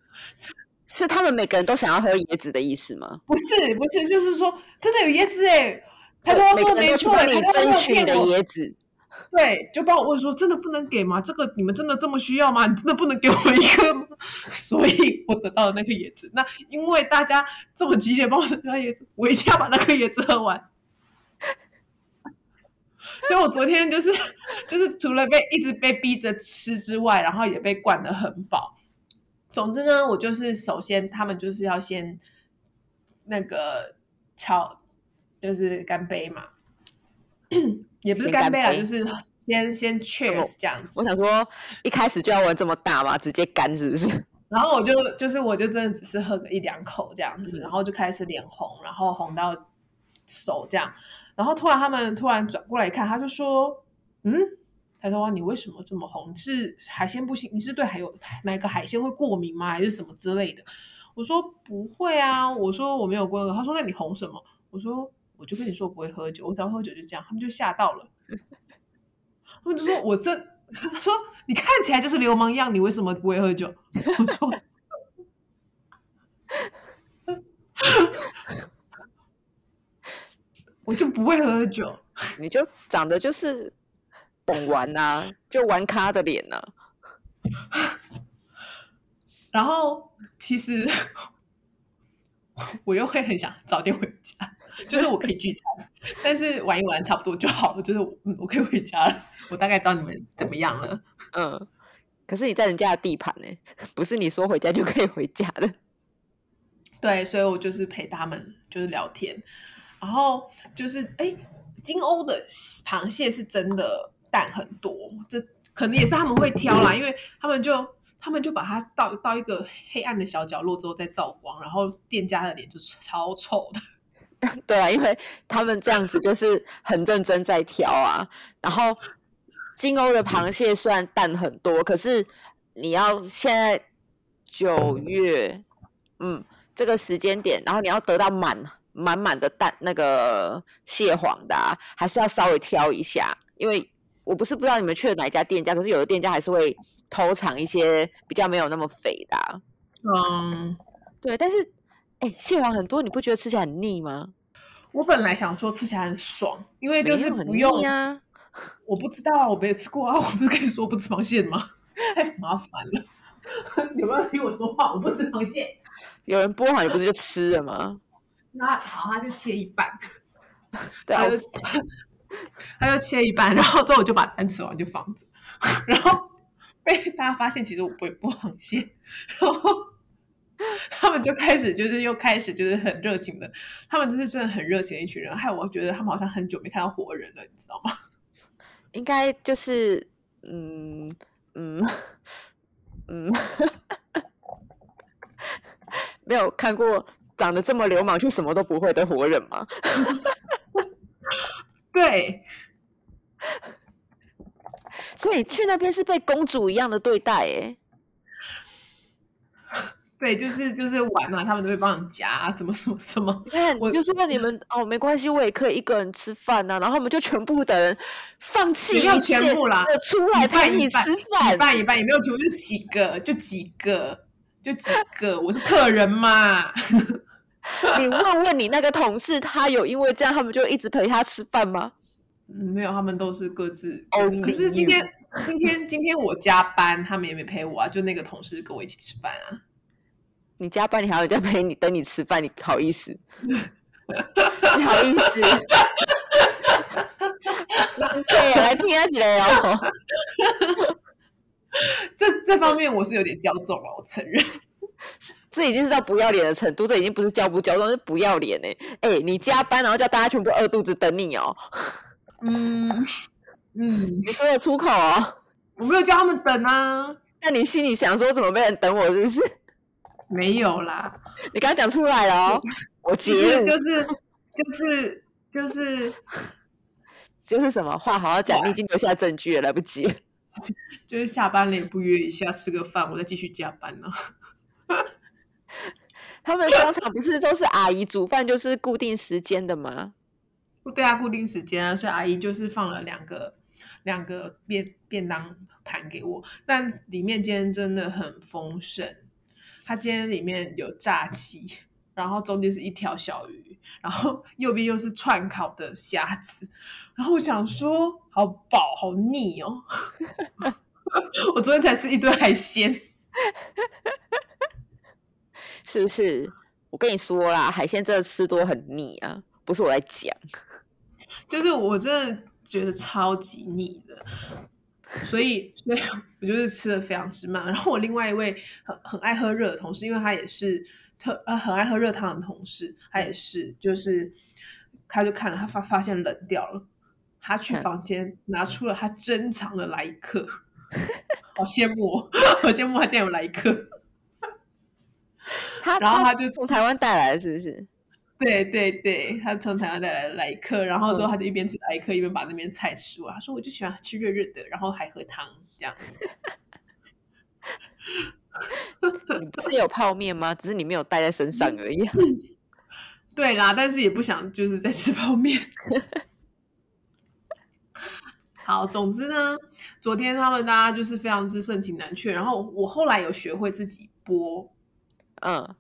是他们每个人都想要喝椰子的意思吗？不是不是，就是说真的有椰子哎，他跟我说没错，你争取的椰子。对，就帮我问说，真的不能给吗？这个你们真的这么需要吗？你真的不能给我一个吗？所以我得到了那颗椰子。那因为大家这么激烈帮我争取椰子，我一定要把那颗椰子喝完。所以我昨天就是就是除了被一直被逼着吃之外，然后也被灌得很饱。总之呢，我就是首先他们就是要先那个敲，就是干杯嘛，也不是干杯啦，就是先先 cheers 这样子。我想说，一开始就要玩这么大嘛，直接干是不是？然后我就就是我就真的只是喝个一两口这样子，然后就开始脸红，然后红到手这样，然后突然他们突然转过来一看，他就说：“嗯。”抬头啊，你为什么这么红？是海鲜不行？你是对海有哪个海鲜会过敏吗？还是什么之类的？我说不会啊，我说我没有过敏。他说那你红什么？我说我就跟你说我不会喝酒，我只要喝酒就这样。他们就吓到了，他们就说我这，他说你看起来就是流氓样，你为什么不会喝酒？我说我就不会喝酒，你就长得就是。懂玩呐、啊，就玩咖的脸呢、啊。然后其实 我又会很想早点回家，就是我可以聚餐，但是玩一玩差不多就好了。就是嗯，我可以回家了。我大概知道你们怎么样了。嗯，可是你在人家的地盘呢，不是你说回家就可以回家的。对，所以我就是陪他们就是聊天，然后就是哎，金欧的螃蟹是真的。蛋很多，这可能也是他们会挑啦，因为他们就他们就把它倒到一个黑暗的小角落之后再照光，然后店家的脸就超丑的。对啊，因为他们这样子就是很认真在挑啊。然后金欧的螃蟹虽然蛋很多，可是你要现在九月，嗯，这个时间点，然后你要得到满满满的蛋，那个蟹黄的啊，还是要稍微挑一下，因为。我不是不知道你们去了哪一家店家，可是有的店家还是会偷藏一些比较没有那么肥的、啊。嗯，对，但是哎，蟹黄很多，你不觉得吃起来很腻吗？我本来想说吃起来很爽，因为就是不用啊。我不知道啊，我没吃过啊，我不是跟你说不吃螃蟹吗？太麻烦了，有没有听我说话，我不吃螃蟹。有人剥好，你不是就吃了吗？那好，他就切一半。对啊。他就切一半，然后之后我就把单吃完就放着，然后被大家发现其实我不会剥螃蟹，然后 他们就开始就是又开始就是很热情的，他们就是真的很热情的一群人，害我觉得他们好像很久没看到活人了，你知道吗？应该就是嗯嗯嗯，没有看过长得这么流氓却什么都不会的活人吗？对，所以去那边是被公主一样的对待哎。对，就是就是玩嘛，他们都会帮你夹、啊、什么什么什么。你看，我就说你们哦，没关系，我也可以一个人吃饭呐、啊。然后我们就全部的人放弃一切，全部啦，出来陪你吃饭，一半一半也没有全部，就几个，就几个，就几个，我是客人嘛。你问 问你那个同事，他有因为这样，他们就一直陪他吃饭吗？嗯，没有，他们都是各自。哦，可是今天今天今天我加班，他们也没陪我啊。就那个同事跟我一起吃饭啊。你加班，你还要人家陪你等你吃饭，你好意思？你 好意思？对，来听起来哦。这这方面我是有点骄纵了，我承认。这已经是到不要脸的程度，这已经不是骄不骄纵，是不要脸哎！哎，你加班然后叫大家全部饿肚子等你哦。嗯嗯，你说的出口哦？我没有叫他们等啊。那你心里想说怎么没人等我？是不是？没有啦，你刚刚讲出来了哦。我接就是就是就是就是 就是什么话好好讲，你已经留下证据也，来不及了。就是下班了也不约一下吃个饭，我再继续加班呢。他们通常不是都是阿姨煮饭，就是固定时间的吗？对啊，固定时间啊，所以阿姨就是放了两个两个便便当盘给我，但里面今天真的很丰盛。它今天里面有炸鸡，然后中间是一条小鱼，然后 右边又是串烤的虾子，然后我想说，好饱，好腻哦！我昨天才吃一堆海鲜。是不是？我跟你说啦，海鲜真的吃多很腻啊！不是我在讲，就是我真的觉得超级腻的。所以所以我就是吃的非常之慢。然后我另外一位很很爱喝热的同事，因为他也是特呃很爱喝热汤的同事，他也是就是他就看了他发发现冷掉了，他去房间拿出了他珍藏的来客，好羡慕，好羡慕他竟然有来客。他然后他就从台湾带来是不是？对对对，他从台湾带来的来客，然后之后他就一边吃来客，一边把那边菜吃完。他说：“我就喜欢吃热热的，然后还喝汤这样子。”你不是也有泡面吗？只是你没有带在身上而已。对啦，但是也不想就是在吃泡面。好，总之呢，昨天他们大家就是非常之盛情难却，然后我后来有学会自己剥，嗯。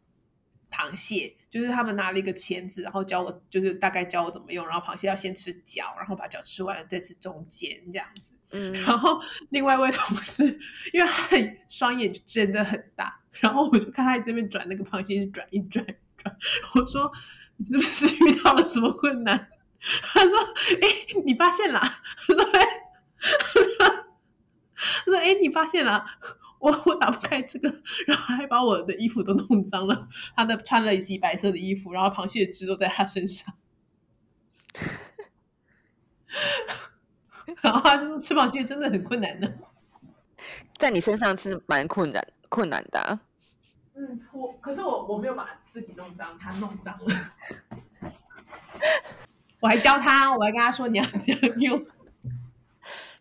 螃蟹就是他们拿了一个钳子，然后教我，就是大概教我怎么用。然后螃蟹要先吃脚，然后把脚吃完了再吃中间这样子。嗯，然后另外一位同事，因为他的双眼就真的很大，然后我就看他在这边转那个螃蟹，转一转转。我说你是不是 遇到了什么困难？他说：哎，你发现了？他说：哎，他说，他说：哎，你发现了？我我打不开这个，然后还把我的衣服都弄脏了。他的穿了一袭白色的衣服，然后螃蟹汁都在他身上。然后他就说吃螃蟹真的很困难的，在你身上是蛮困难困难的啊。嗯，我可是我我没有把自己弄脏，他弄脏了。我还教他，我还跟他说你要这样用。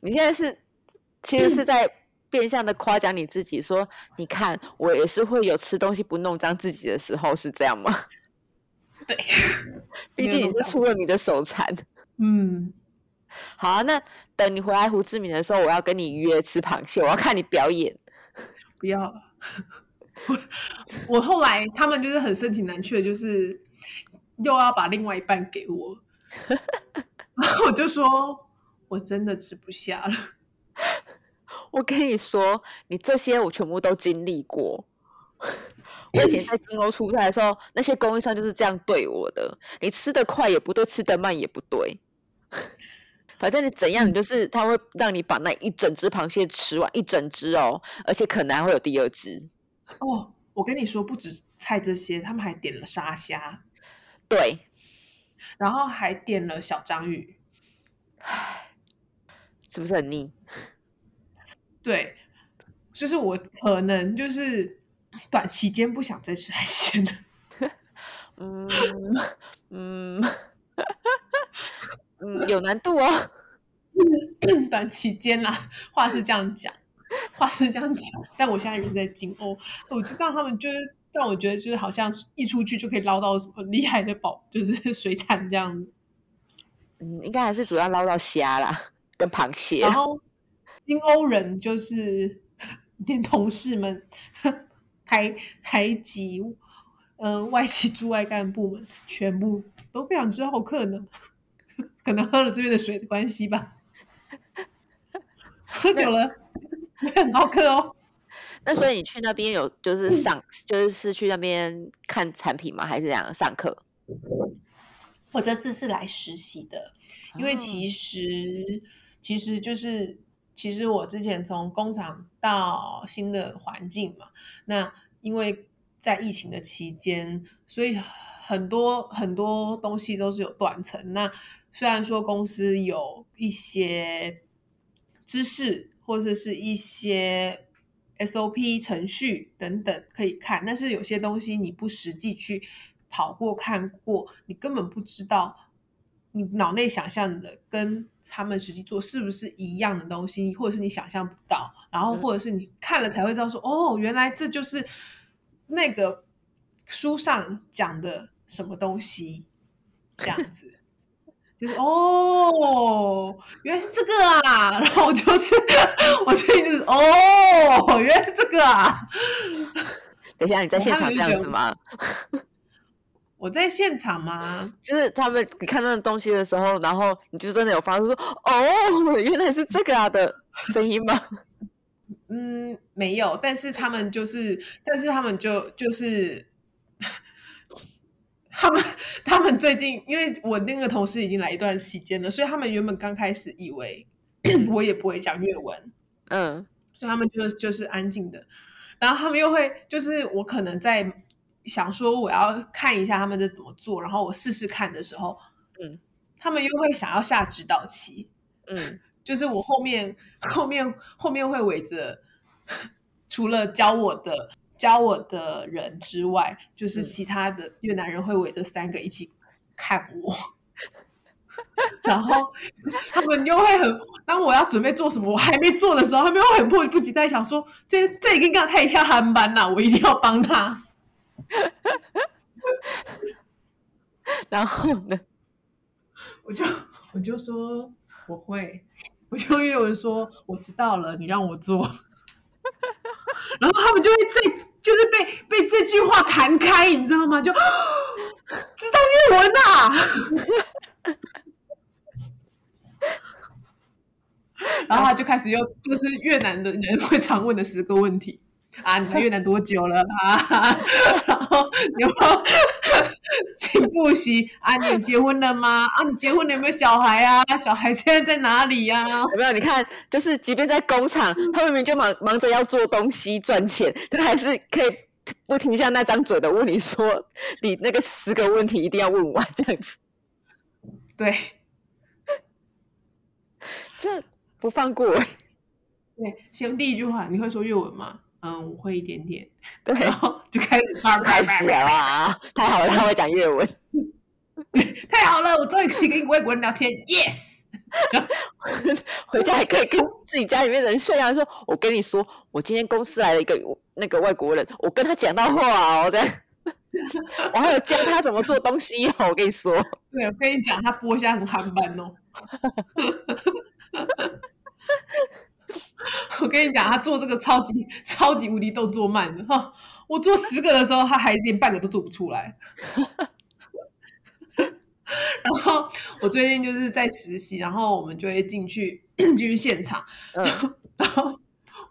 你现在是其实是在。变相的夸奖你自己，说：“你看，我也是会有吃东西不弄脏自己的时候，是这样吗？”对，毕竟你是出了你的手残。嗯，好啊，那等你回来胡志明的时候，我要跟你约吃螃蟹，我要看你表演。不要了，我我后来他们就是很盛情难却，就是又要把另外一半给我，然后我就说我真的吃不下了。我跟你说，你这些我全部都经历过。我以前在金 欧出差的时候，那些供应商就是这样对我的。你吃得快也不对，吃得慢也不对。反正你怎样，你就是他会让你把那一整只螃蟹吃完，一整只哦，而且可能还会有第二只。哦，我跟你说，不止菜这些，他们还点了沙虾，对，然后还点了小章鱼，唉，是不是很腻？对，就是我可能就是短期间不想再吃海鲜了。嗯嗯嗯，有难度哦。短期间啦，话是这样讲，话是这样讲，但我现在人在金欧，我知道他们就是让我觉得就是好像一出去就可以捞到什么厉害的宝，就是 水产这样。嗯，应该还是主要捞到虾啦，跟螃蟹。然后。金欧人就是 连同事们 台台籍，嗯、呃，外籍驻外干部们全部都非常之好客呢，可能喝了这边的水的关系吧，喝酒了会很好客哦。那所以你去那边有就是上 就是是去那边看产品吗？还是怎样上课？我这次是来实习的，因为其实、哦、其实就是。其实我之前从工厂到新的环境嘛，那因为在疫情的期间，所以很多很多东西都是有断层。那虽然说公司有一些知识或者是一些 SOP 程序等等可以看，但是有些东西你不实际去跑过看过，你根本不知道。你脑内想象的跟他们实际做是不是一样的东西，或者是你想象不到，然后或者是你看了才会知道说，嗯、哦，原来这就是那个书上讲的什么东西，这样子，就是哦，原来是这个啊，然后就是我就是哦，原来是这个啊，等一下你在现场这样子吗？我在现场吗？就是他们你看那个东西的时候，然后你就真的有发出说“哦，原来是这个啊”的声音吗？嗯，没有。但是他们就是，但是他们就就是，他们他们最近，因为我那个同事已经来一段时间了，所以他们原本刚开始以为 我也不会讲粤文，嗯，所以他们就就是安静的，然后他们又会就是我可能在想说我要看一下他们在怎么做，然后我试试看的时候，嗯，他们又会想要下指导棋，嗯，就是我后面 后面后面会围着，除了教我的教我的人之外，就是其他的越南人会围着三个一起看我。然后他们又会很，当我要准备做什么，我还没做的时候，他们又很迫不及待想说：“这这已经跟他太下韩班了，我一定要帮他。” 然后呢，我就我就说我会，我就有人说我知道了，你让我做。然后他们就会在，就是被被这句话弹开，你知道吗？就知道越文啊。然后他就开始又就是越南的人会常问的十个问题啊，你来越南多久了啊？然后有没有 请复习啊？你结婚了吗？啊，你结婚了有没有小孩啊？小孩现在在哪里呀、啊？有没有？你看，就是即便在工厂，他明明就忙忙着要做东西赚钱，他还是可以不停下那张嘴的问你说，你那个十个问题一定要问完这样子。对，这。不放过，对，先第一句话，你会说越文吗？嗯，我会一点点。对，然后就开始开始了啊！太好了，他会讲越文，太好了，我终于可以跟外国人聊天。Yes，回家还可以跟自己家里面人炫耀说：“我跟你说，我今天公司来了一个那个外国人，我跟他讲到话哦，这样，我还有教他怎么做东西哦。我跟你说，对，我跟你讲，他剥虾很憨班哦。我跟你讲，他做这个超级超级无敌动作慢的哈！我做十个的时候，他还连半个都做不出来。然后我最近就是在实习，然后我们就会进去进去现场，然后，然后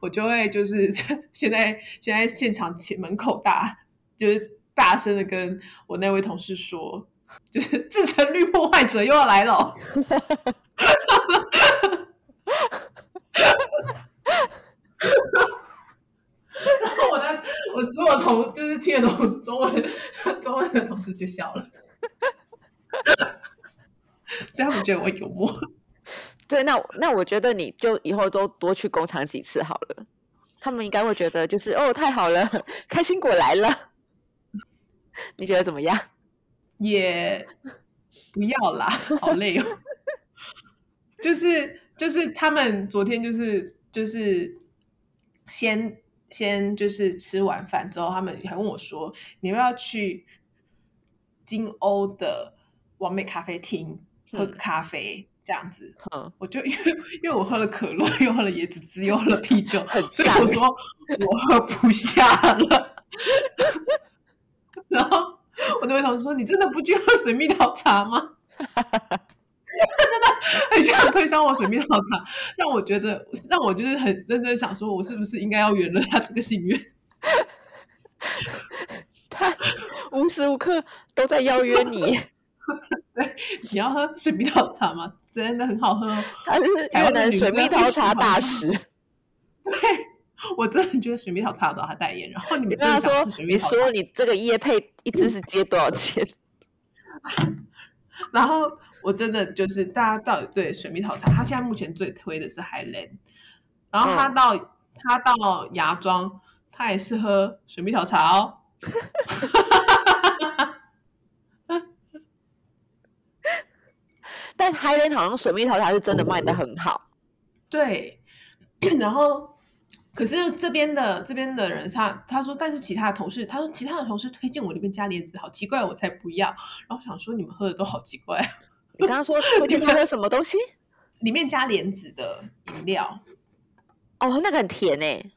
我就会就是 现在现在现场前门口大就是大声的跟我那位同事说，就是制成率破坏者又要来了。然后我的我所有同就是听得懂中文中文的同事就笑了，所以他们觉得我幽默。对，那那我觉得你就以后都多去工厂几次好了，他们应该会觉得就是哦，太好了，开心果来了。你觉得怎么样？也不要啦，好累哦。就是就是他们昨天就是。就是先先就是吃完饭之后，他们还问我说：“你要不要去金欧的完美咖啡厅喝个咖啡？”这样子，嗯，我就 因为因为我喝了可乐，又喝了椰子汁，又喝了啤酒，所以我说我喝不下了。然后我那位同事说：“你真的不去喝水蜜桃茶吗？” 他 真的很像推销我水蜜桃茶，让我觉得让我就是很认真想说，我是不是应该要圆了他这个心愿？他无时无刻都在邀约你。对，你要喝水蜜桃茶吗？真的很好喝哦。他是越南水蜜桃茶大师。对，我真的觉得水蜜桃茶找他代言。然后你们跟他说，你说你这个叶配一支是接多少钱？然后我真的就是大家到底对水蜜桃茶，他现在目前最推的是 Highland，然后他到、嗯、他到芽庄，他也是喝水蜜桃茶哦。但 Highland 好像水蜜桃茶是真的卖的很好。对，然后。可是这边的这边的人他，他他说，但是其他的同事，他说其他的同事推荐我里面加莲子，好奇怪，我才不要。然后想说，你们喝的都好奇怪。你刚刚说推荐他的什么东西？里面加莲子的饮料。哦，那个很甜诶，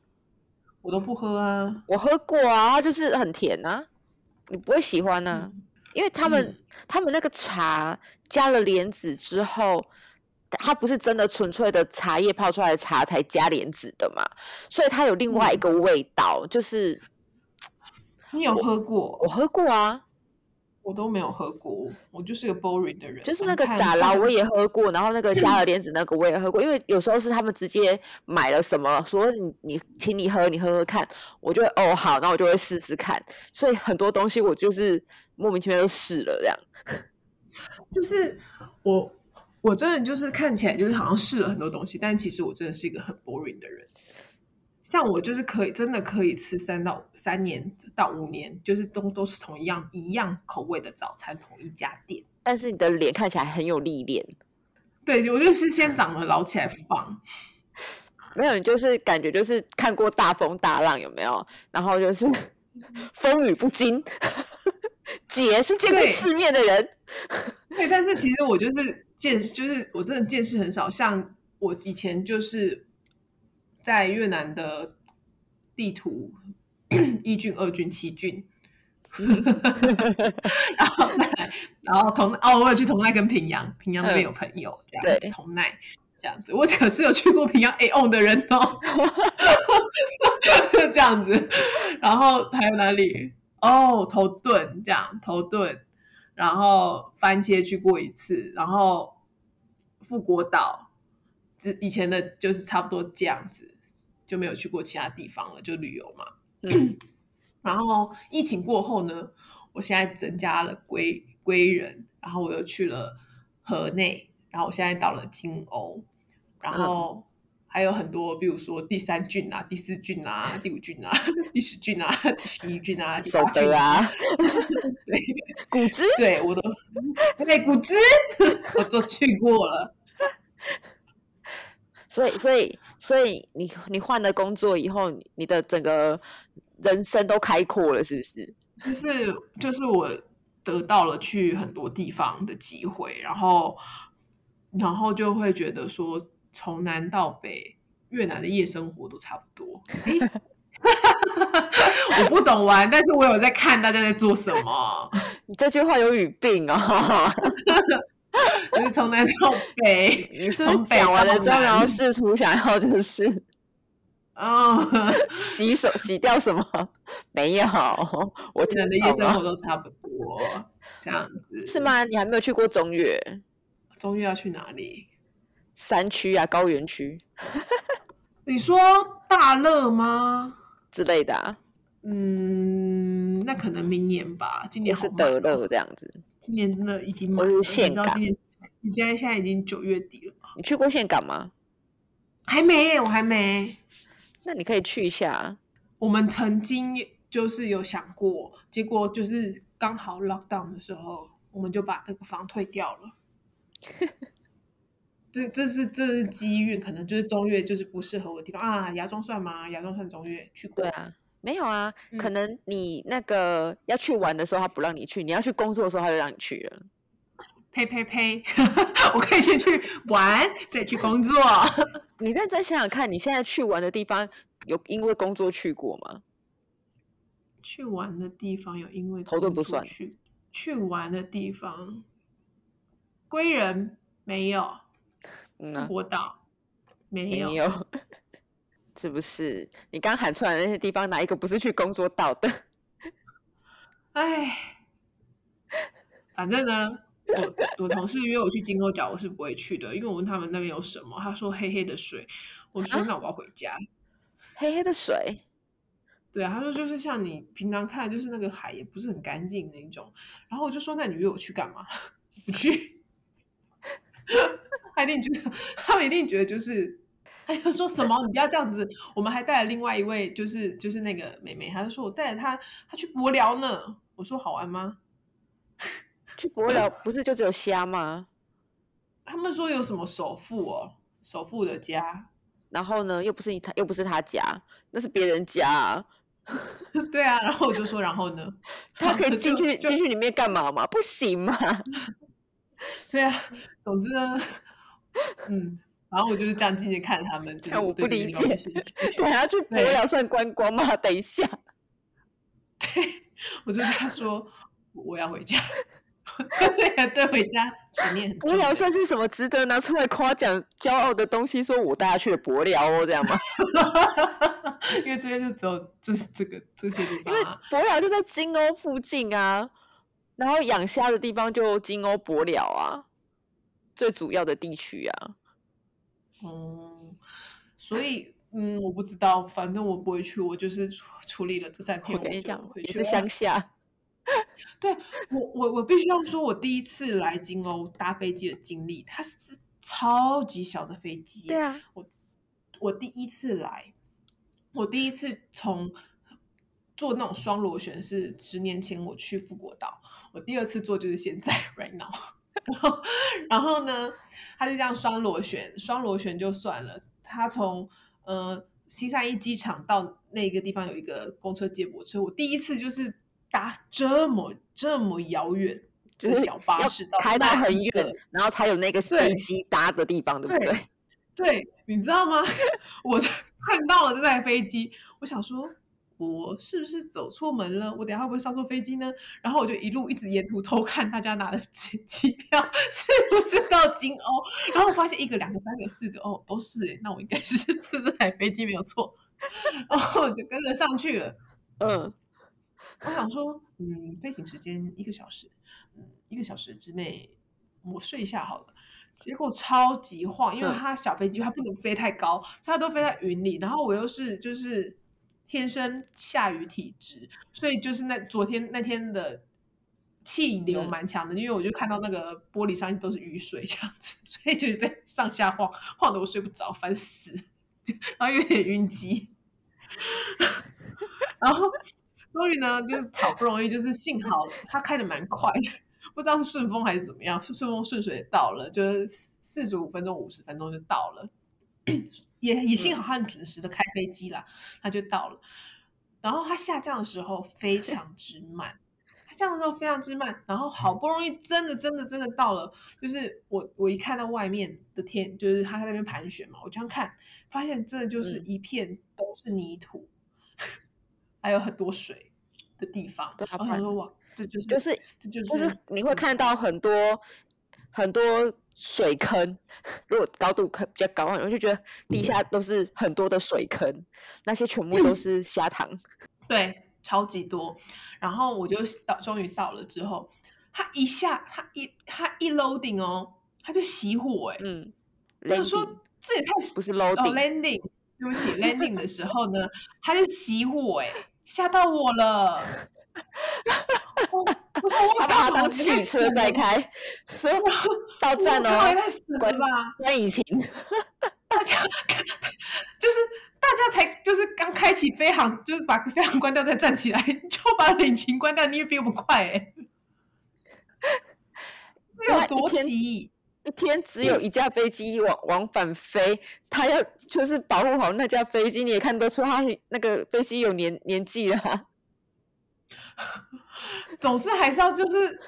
我都不喝啊。我喝过啊，它就是很甜啊，你不会喜欢啊？嗯、因为他们、嗯、他们那个茶加了莲子之后。它不是真的纯粹的茶叶泡出来的茶才加莲子的嘛，所以它有另外一个味道，嗯、就是你有喝过？我，我喝过啊，我都没有喝过，我就是个 boring 的人。就是那个假捞我也喝过，然后那个加了莲子那个我也喝过，因为有时候是他们直接买了什么，说你你请你喝，你喝喝看，我就会哦好，那我就会试试看。所以很多东西我就是莫名其妙就试了这样。就是我我真的就是看起来就是好像试了很多东西，但其实我真的是一个很 boring 的人。像我就是可以真的可以吃三到三年到五年，就是都都是同一样一样口味的早餐，同一家店。但是你的脸看起来很有历练。对，我就是先长了老起来放。没有，你就是感觉就是看过大风大浪有没有？然后就是 风雨不惊。姐是见过世面的人。对，对，但是其实我就是见，就是我真的见识很少。像我以前就是。在越南的地图，一郡、二郡、七郡，然后再来，然后同哦，我有去同奈跟平阳，平阳那边有朋友，嗯、这样对同奈这样子，我可是有去过平阳 A on 的人哦，这样子，然后还有哪里？哦，头顿这样，头顿，然后番茄去过一次，然后富国岛，以前的就是差不多这样子。就没有去过其他地方了，就旅游嘛。嗯、然后疫情过后呢，我现在增加了归归人，然后我又去了河内，然后我现在到了金甌，然后还有很多，比如说第三郡啊、第四郡啊、第五郡啊、第十郡啊、第十一郡啊、第八郡啊，对，古芝，对我都对古芝，我都去过了。所以，所以，所以你你换了工作以后，你的整个人生都开阔了，是不是？就是就是我得到了去很多地方的机会，然后然后就会觉得说，从南到北，越南的夜生活都差不多。我不懂玩，但是我有在看大家在做什么。你这句话有语病啊、哦！就是从南到北，你是讲完了之后，然后试图想要就是，哦，洗手洗掉什么？没有，我觉得夜生活都差不多这样子，是吗？你还没有去过中越？中越要去哪里？山区啊，高原区？你说大乐吗？之类的啊？嗯，那可能明年吧。今年是德乐这样子。今年真的已经满了，你知道今年你现在现在已经九月底了吗？你去过岘港吗？还没，我还没。那你可以去一下。我们曾经就是有想过，结果就是刚好 lockdown 的时候，我们就把那个房退掉了。这这是这是机运，可能就是中越就是不适合我的地方啊。芽庄算吗？芽庄算中越？去过。对啊。没有啊，嗯、可能你那个要去玩的时候，他不让你去；你要去工作的时候，他就让你去了。呸呸呸！我可以先去玩，再去工作。你再再想想看，你现在去玩的地方有因为工作去过吗？去玩的地方有因为头都不算去去玩的地方，归人没有，富国岛没有。没 有是不是你刚喊出来的那些地方，哪一个不是去工作到的？哎，反正呢，我我同事约我去金钩角，我是不会去的，因为我问他们那边有什么，他说黑黑的水，我说那我要回家。黑黑的水，对啊，他说就是像你平常看，就是那个海也不是很干净那种。然后我就说，那你约我去干嘛？不去，他一定觉得，他们一定觉得就是。他就说什么？你不要这样子。我们还带了另外一位，就是就是那个妹妹。他就说我带着她，她去博寮呢。我说好玩吗？去博寮不是就只有虾吗？他们说有什么首富哦，首富的家。然后呢，又不是他，又不是他家，那是别人家啊。对啊，然后我就说，然后呢？他可以进去进去里面干嘛吗？不行吗？所以啊，总之呢，嗯。然后我就是这样静静看他们，看我不理解，等下去博寮算观光吗？等一下，对，我就跟他说我要回家，对呀对，回家执念很重。帛寮算是什么值得拿出来夸奖、骄傲的东西？说我带他去了博寮哦，这样吗？因为这边就只有这是这个这些地方，因为博寮就在金欧附近啊。然后养虾的地方就金欧博寮啊，最主要的地区啊。嗯，所以嗯，我不知道，反正我不会去，我就是处处理了这三天。我跟你讲，也是乡下。对我，我我必须要说，我第一次来金欧搭飞机的经历，它是超级小的飞机。对啊，我我第一次来，我第一次从坐那种双螺旋是十年前我去富国岛，我第二次坐就是现在 right now。然后然后呢，他就这样双螺旋，双螺旋就算了，他从呃新山一机场到那个地方有一个公车接驳车，我第一次就是。搭这么这么遥远，就是小巴士到开到很远，然后才有那个飞机搭的地方，对，对不对？对，你知道吗？我 看到了这台飞机，我想说，我是不是走错门了？我等下会不会上错飞机呢？然后我就一路一直沿途偷看大家拿的 机票是不是到金欧，然后我发现一个、两个、三个、四个，哦，都是哎，那我应该是这这台飞机没有错，然后我就跟着上去了，嗯。我想说，嗯，飞行时间一个小时，嗯，一个小时之内我睡一下好了。结果超级晃，因为它小飞机它不能飞太高，所以它都飞在云里。然后我又是就是天生下雨体质，所以就是那昨天那天的气流蛮强的，因为我就看到那个玻璃上都是雨水这样子，所以就是在上下晃，晃得我睡不着，烦死，然后有点晕机，然后。终于呢，就是好不容易，就是幸好他开的蛮快的，不知道是顺风还是怎么样，顺风顺水到了，就是四十五分钟、五十分钟就到了，也也幸好他很准时的开飞机啦，他就到了。然后他下降的时候非常之慢，他降的时候非常之慢，然后好不容易真的真的真的到了，就是我我一看到外面的天，就是他在那边盘旋嘛，我这样看，发现真的就是一片都是泥土。还有很多水的地方，对，然后他说哇，这就是就是这就是就是你会看到很多很多水坑，如果高度可比较高，我就觉得地下都是很多的水坑，嗯、那些全部都是虾塘，对，超级多。然后我就到，终于到了之后，他一下，他一他一 loading 哦，他就熄火哎，嗯，我就说这也太不是 loading，、哦、landing，对不起，landing 的时候呢，他就熄火哎。吓到我了！我我说我把它当汽车在开，到站哦，关关引擎，大家就是大家才就是刚开启飞航，就是把飞航关掉再站起来，就把引擎关掉，你也比我们快哎！这有多急？一天只有一架飞机往往返飞，他要就是保护好那架飞机，你也看得出他那个飞机有年年纪了。总是还是要就是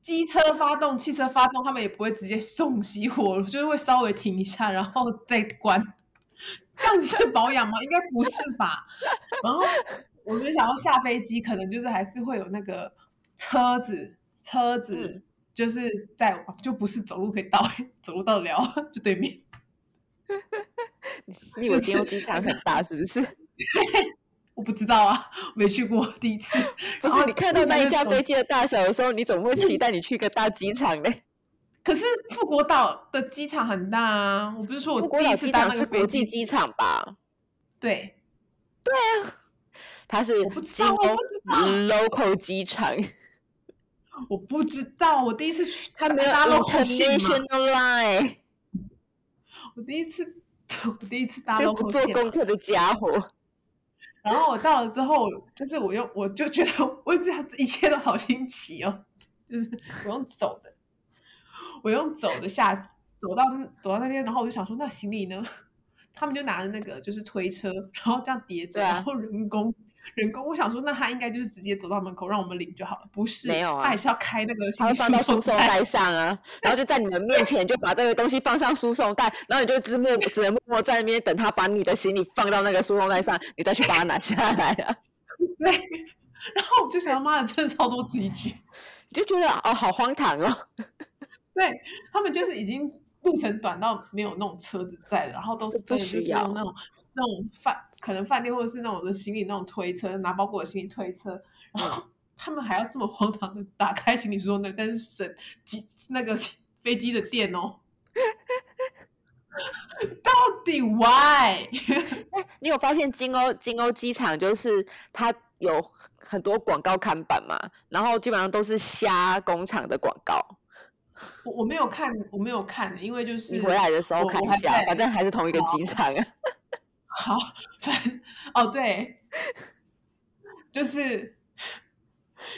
机车发动、汽车发动，他们也不会直接送熄火，就是会稍微停一下，然后再关。这样子保养吗？应该不是吧？然后我就想要下飞机，可能就是还是会有那个车子，车子。嗯就是在就不是走路可以到，走路到得了就对面。你以为金甌机场很大是不是？我不知道啊，没去过，第一次。不是你看到那一架飞机的大小的时候，你总会期待你去个大机场呢？可是富国岛的机场很大啊，我不是说我第一次搭那个国际机场吧？对，对啊，它是金甌 local 机场。我不知道，我第一次去，它没有 international line。我第一次，我第一次搭不做功课的家伙。然后我到了之后，就是我又，我就觉得我这样一切都好新奇哦，就是我用走的，我用走的下，走到走到那边，然后我就想说，那行李呢？他们就拿着那个就是推车，然后这样叠着，然后人工。人工，我想说，那他应该就是直接走到门口让我们领就好了，不是？没有啊，他还是要开那个，他会放到输送带上啊，然后就在你们面前就把这个东西放上输送带，然后你就只默只能默默在那边等他把你的行李放到那个输送带上，你再去把它拿下来啊。对，然后我就想，妈的，真的超多规矩，你就觉得哦，好荒唐哦。对，他们就是已经路程短到没有那种车子在了，然后都是真的就是用那种那种饭。可能饭店或者是那种的行李那种推车，拿包裹的行李推车，然后他们还要这么荒唐的打开行李说那？但是省机那个飞机的电哦。到底 why？你有发现金欧金欧机场就是它有很多广告看板嘛？然后基本上都是虾工厂的广告。我我没有看，我没有看，因为就是你回来的时候看一下，反正还是同一个机场啊。好，反哦对，就是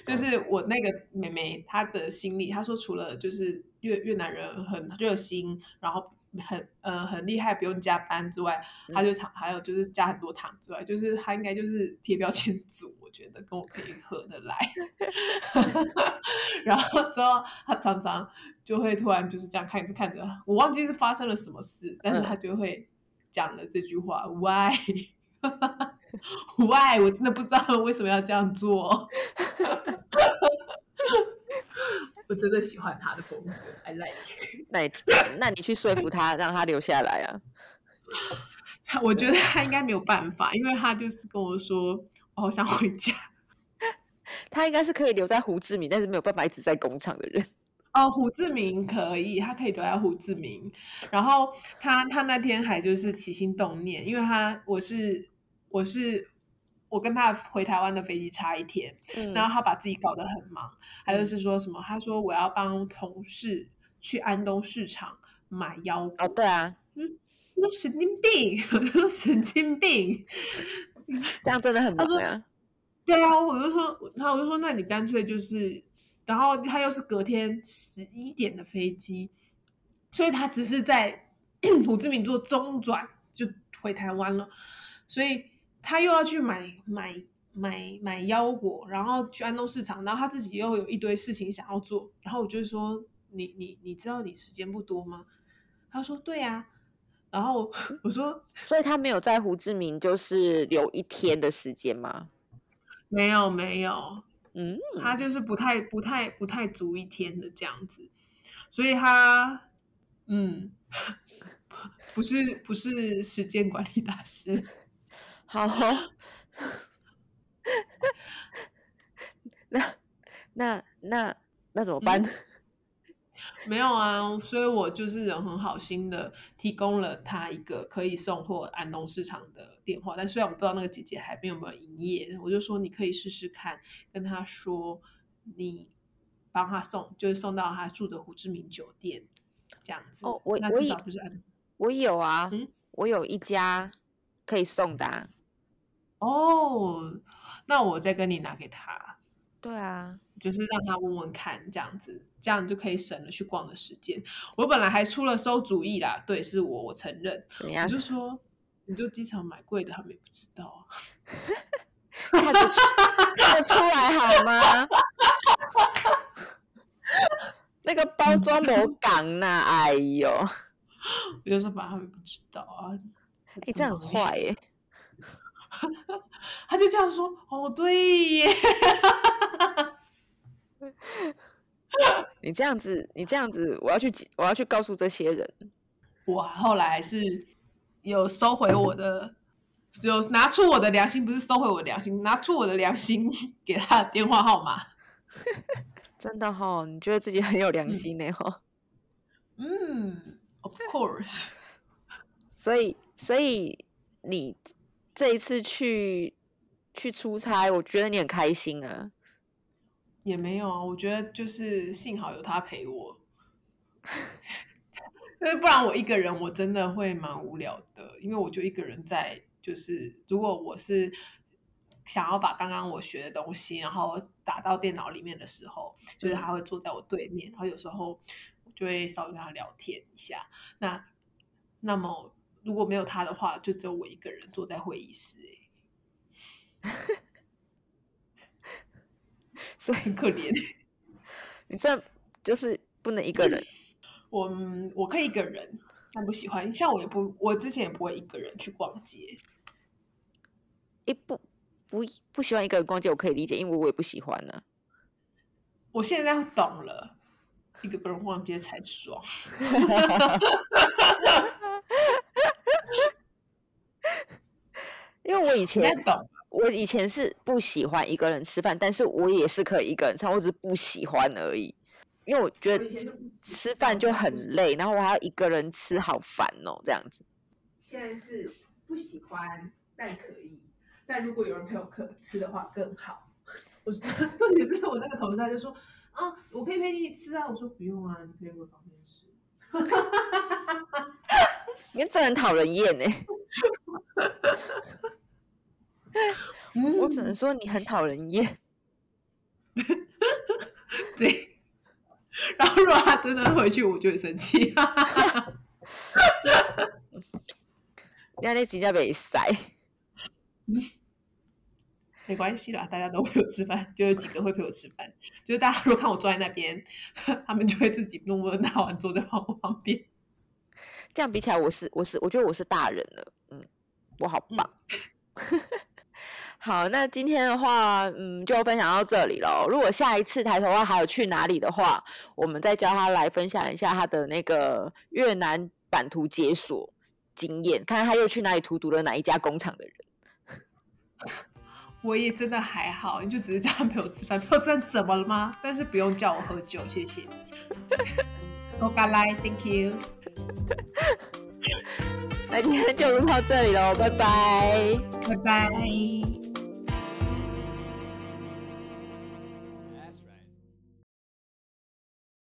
就是我那个妹妹她的心理，她说除了就是越越南人很热心，然后。很呃很厉害，不用加班之外，她就常还有就是加很多糖之外，就是她应该就是贴标签组，我觉得跟我可以合得来。然后之后她常常就会突然就是这样看着看着，我忘记是发生了什么事，但是她就会讲了这句话、嗯、，Why？Why？我真的不知道为什么要这样做。我真的喜欢他的风格，I like。那你那你去说服他，让他留下来啊？我觉得他应该没有办法，因为他就是跟我说，我好想回家。他应该是可以留在胡志明，但是没有办法一直在工厂的人。哦，胡志明可以，他可以留在胡志明。然后他他那天还就是起心动念，因为他我是我是。我跟他回台湾的飞机差一天，嗯，然后他把自己搞得很忙，他就是说什么？他说我要帮同事去安东市场买腰果。哦，对啊，嗯，说神经病，说神经病，这样真的很忙啊。对啊，我就说，他我就说，那你干脆就是，然后他又是隔天十一点的飞机，所以他只是在 胡志明做中转就回台湾了，所以。他又要去买买买买腰果，然后去安东市场，然后他自己又有一堆事情想要做，然后我就说：“你你你知道你时间不多吗？”他说：“对呀。”然后我说：“所以他没有在胡志明就是留一天的时间吗？”没有没有，嗯，他就是不太不太不太足一天的这样子，所以他嗯，不是不是时间管理大师。好，那那那那怎么办？嗯，没有啊，所以我就是人很好心的提供了他一个可以送货安东市场的电话，但虽然我不知道那个姐姐还没有没有营业，我就说你可以试试看，跟他说你帮他送，就是送到他住的胡志明酒店这样子。哦，我那至少不是安我有啊，嗯，我有一家可以送的啊。哦，那我再跟你拿给他。对啊，就是让他问问看，这样子，这样就可以省了去逛的时间。我本来还出了馊主意啦，对，是我，我承认。我就说，你就机场买贵的，他们也不知道啊。看得出，看得出来好吗？那个包装没港呐，哎呦！我就说，把他们不知道啊。哎、欸，这样很坏耶。他就这样说：“哦，对耶，你这样子，你这样子，我要去，我要去告诉这些人。”我后来是有收回我的，有拿出我的良心，不是收回我的良心，拿出我的良心给他的电话号码。真的哈、哦，你觉得自己很有良心呢？哈，嗯，Of course。所以，所以你。这一次去去出差，我觉得你很开心啊。也没有啊，我觉得就是幸好有他陪我，因为不然我一个人我真的会蛮无聊的。因为我就一个人在，就是如果我是想要把刚刚我学的东西，然后打到电脑里面的时候，就是他会坐在我对面，然后有时候就会稍微跟他聊天一下。那那么。如果没有他的话，就只有我一个人坐在会议室，哎，所以很可怜。你这就是不能一个人。我我可以一个人，但不喜欢。像我也不，我之前也不会一个人去逛街。一不不不喜欢一个人逛街，我可以理解，因为我也不喜欢呢、啊。我现在懂了，一个人逛街才爽。因为我以前，我以前是不喜欢一个人吃饭，但是我也是可以一个人吃，我只是不喜欢而已。因为我觉得吃饭就很累，然后我还要一个人吃，好烦哦，这样子。现在是不喜欢，但可以。但如果有人陪我客吃的话更好。我重点是我那个同事他就说啊，我可以陪你吃啊。我说不用啊，你可以回房间吃。你真很讨人厌呢。我只能说你很讨人厌。对。然后如果他真的回去，我就会生气。你 看那几家被塞。没关系啦，大家都陪我吃饭，就有几个会陪我吃饭。就是大家如果看我坐在那边，他们就会自己默默的拿完坐在旁旁边。这样比起来，我是我是我觉得我是大人了，嗯，我好棒。嗯、好，那今天的话，嗯，就分享到这里喽。如果下一次抬头蛙还有去哪里的话，我们再叫他来分享一下他的那个越南版图解锁经验，看看他又去哪里荼毒了哪一家工厂的人。我也真的还好，你就只是叫他陪我吃饭，陪我吃饭怎么了吗？但是不用叫我喝酒，谢谢。多嘎来，Thank you。那今天就录到这里喽，拜拜，拜拜。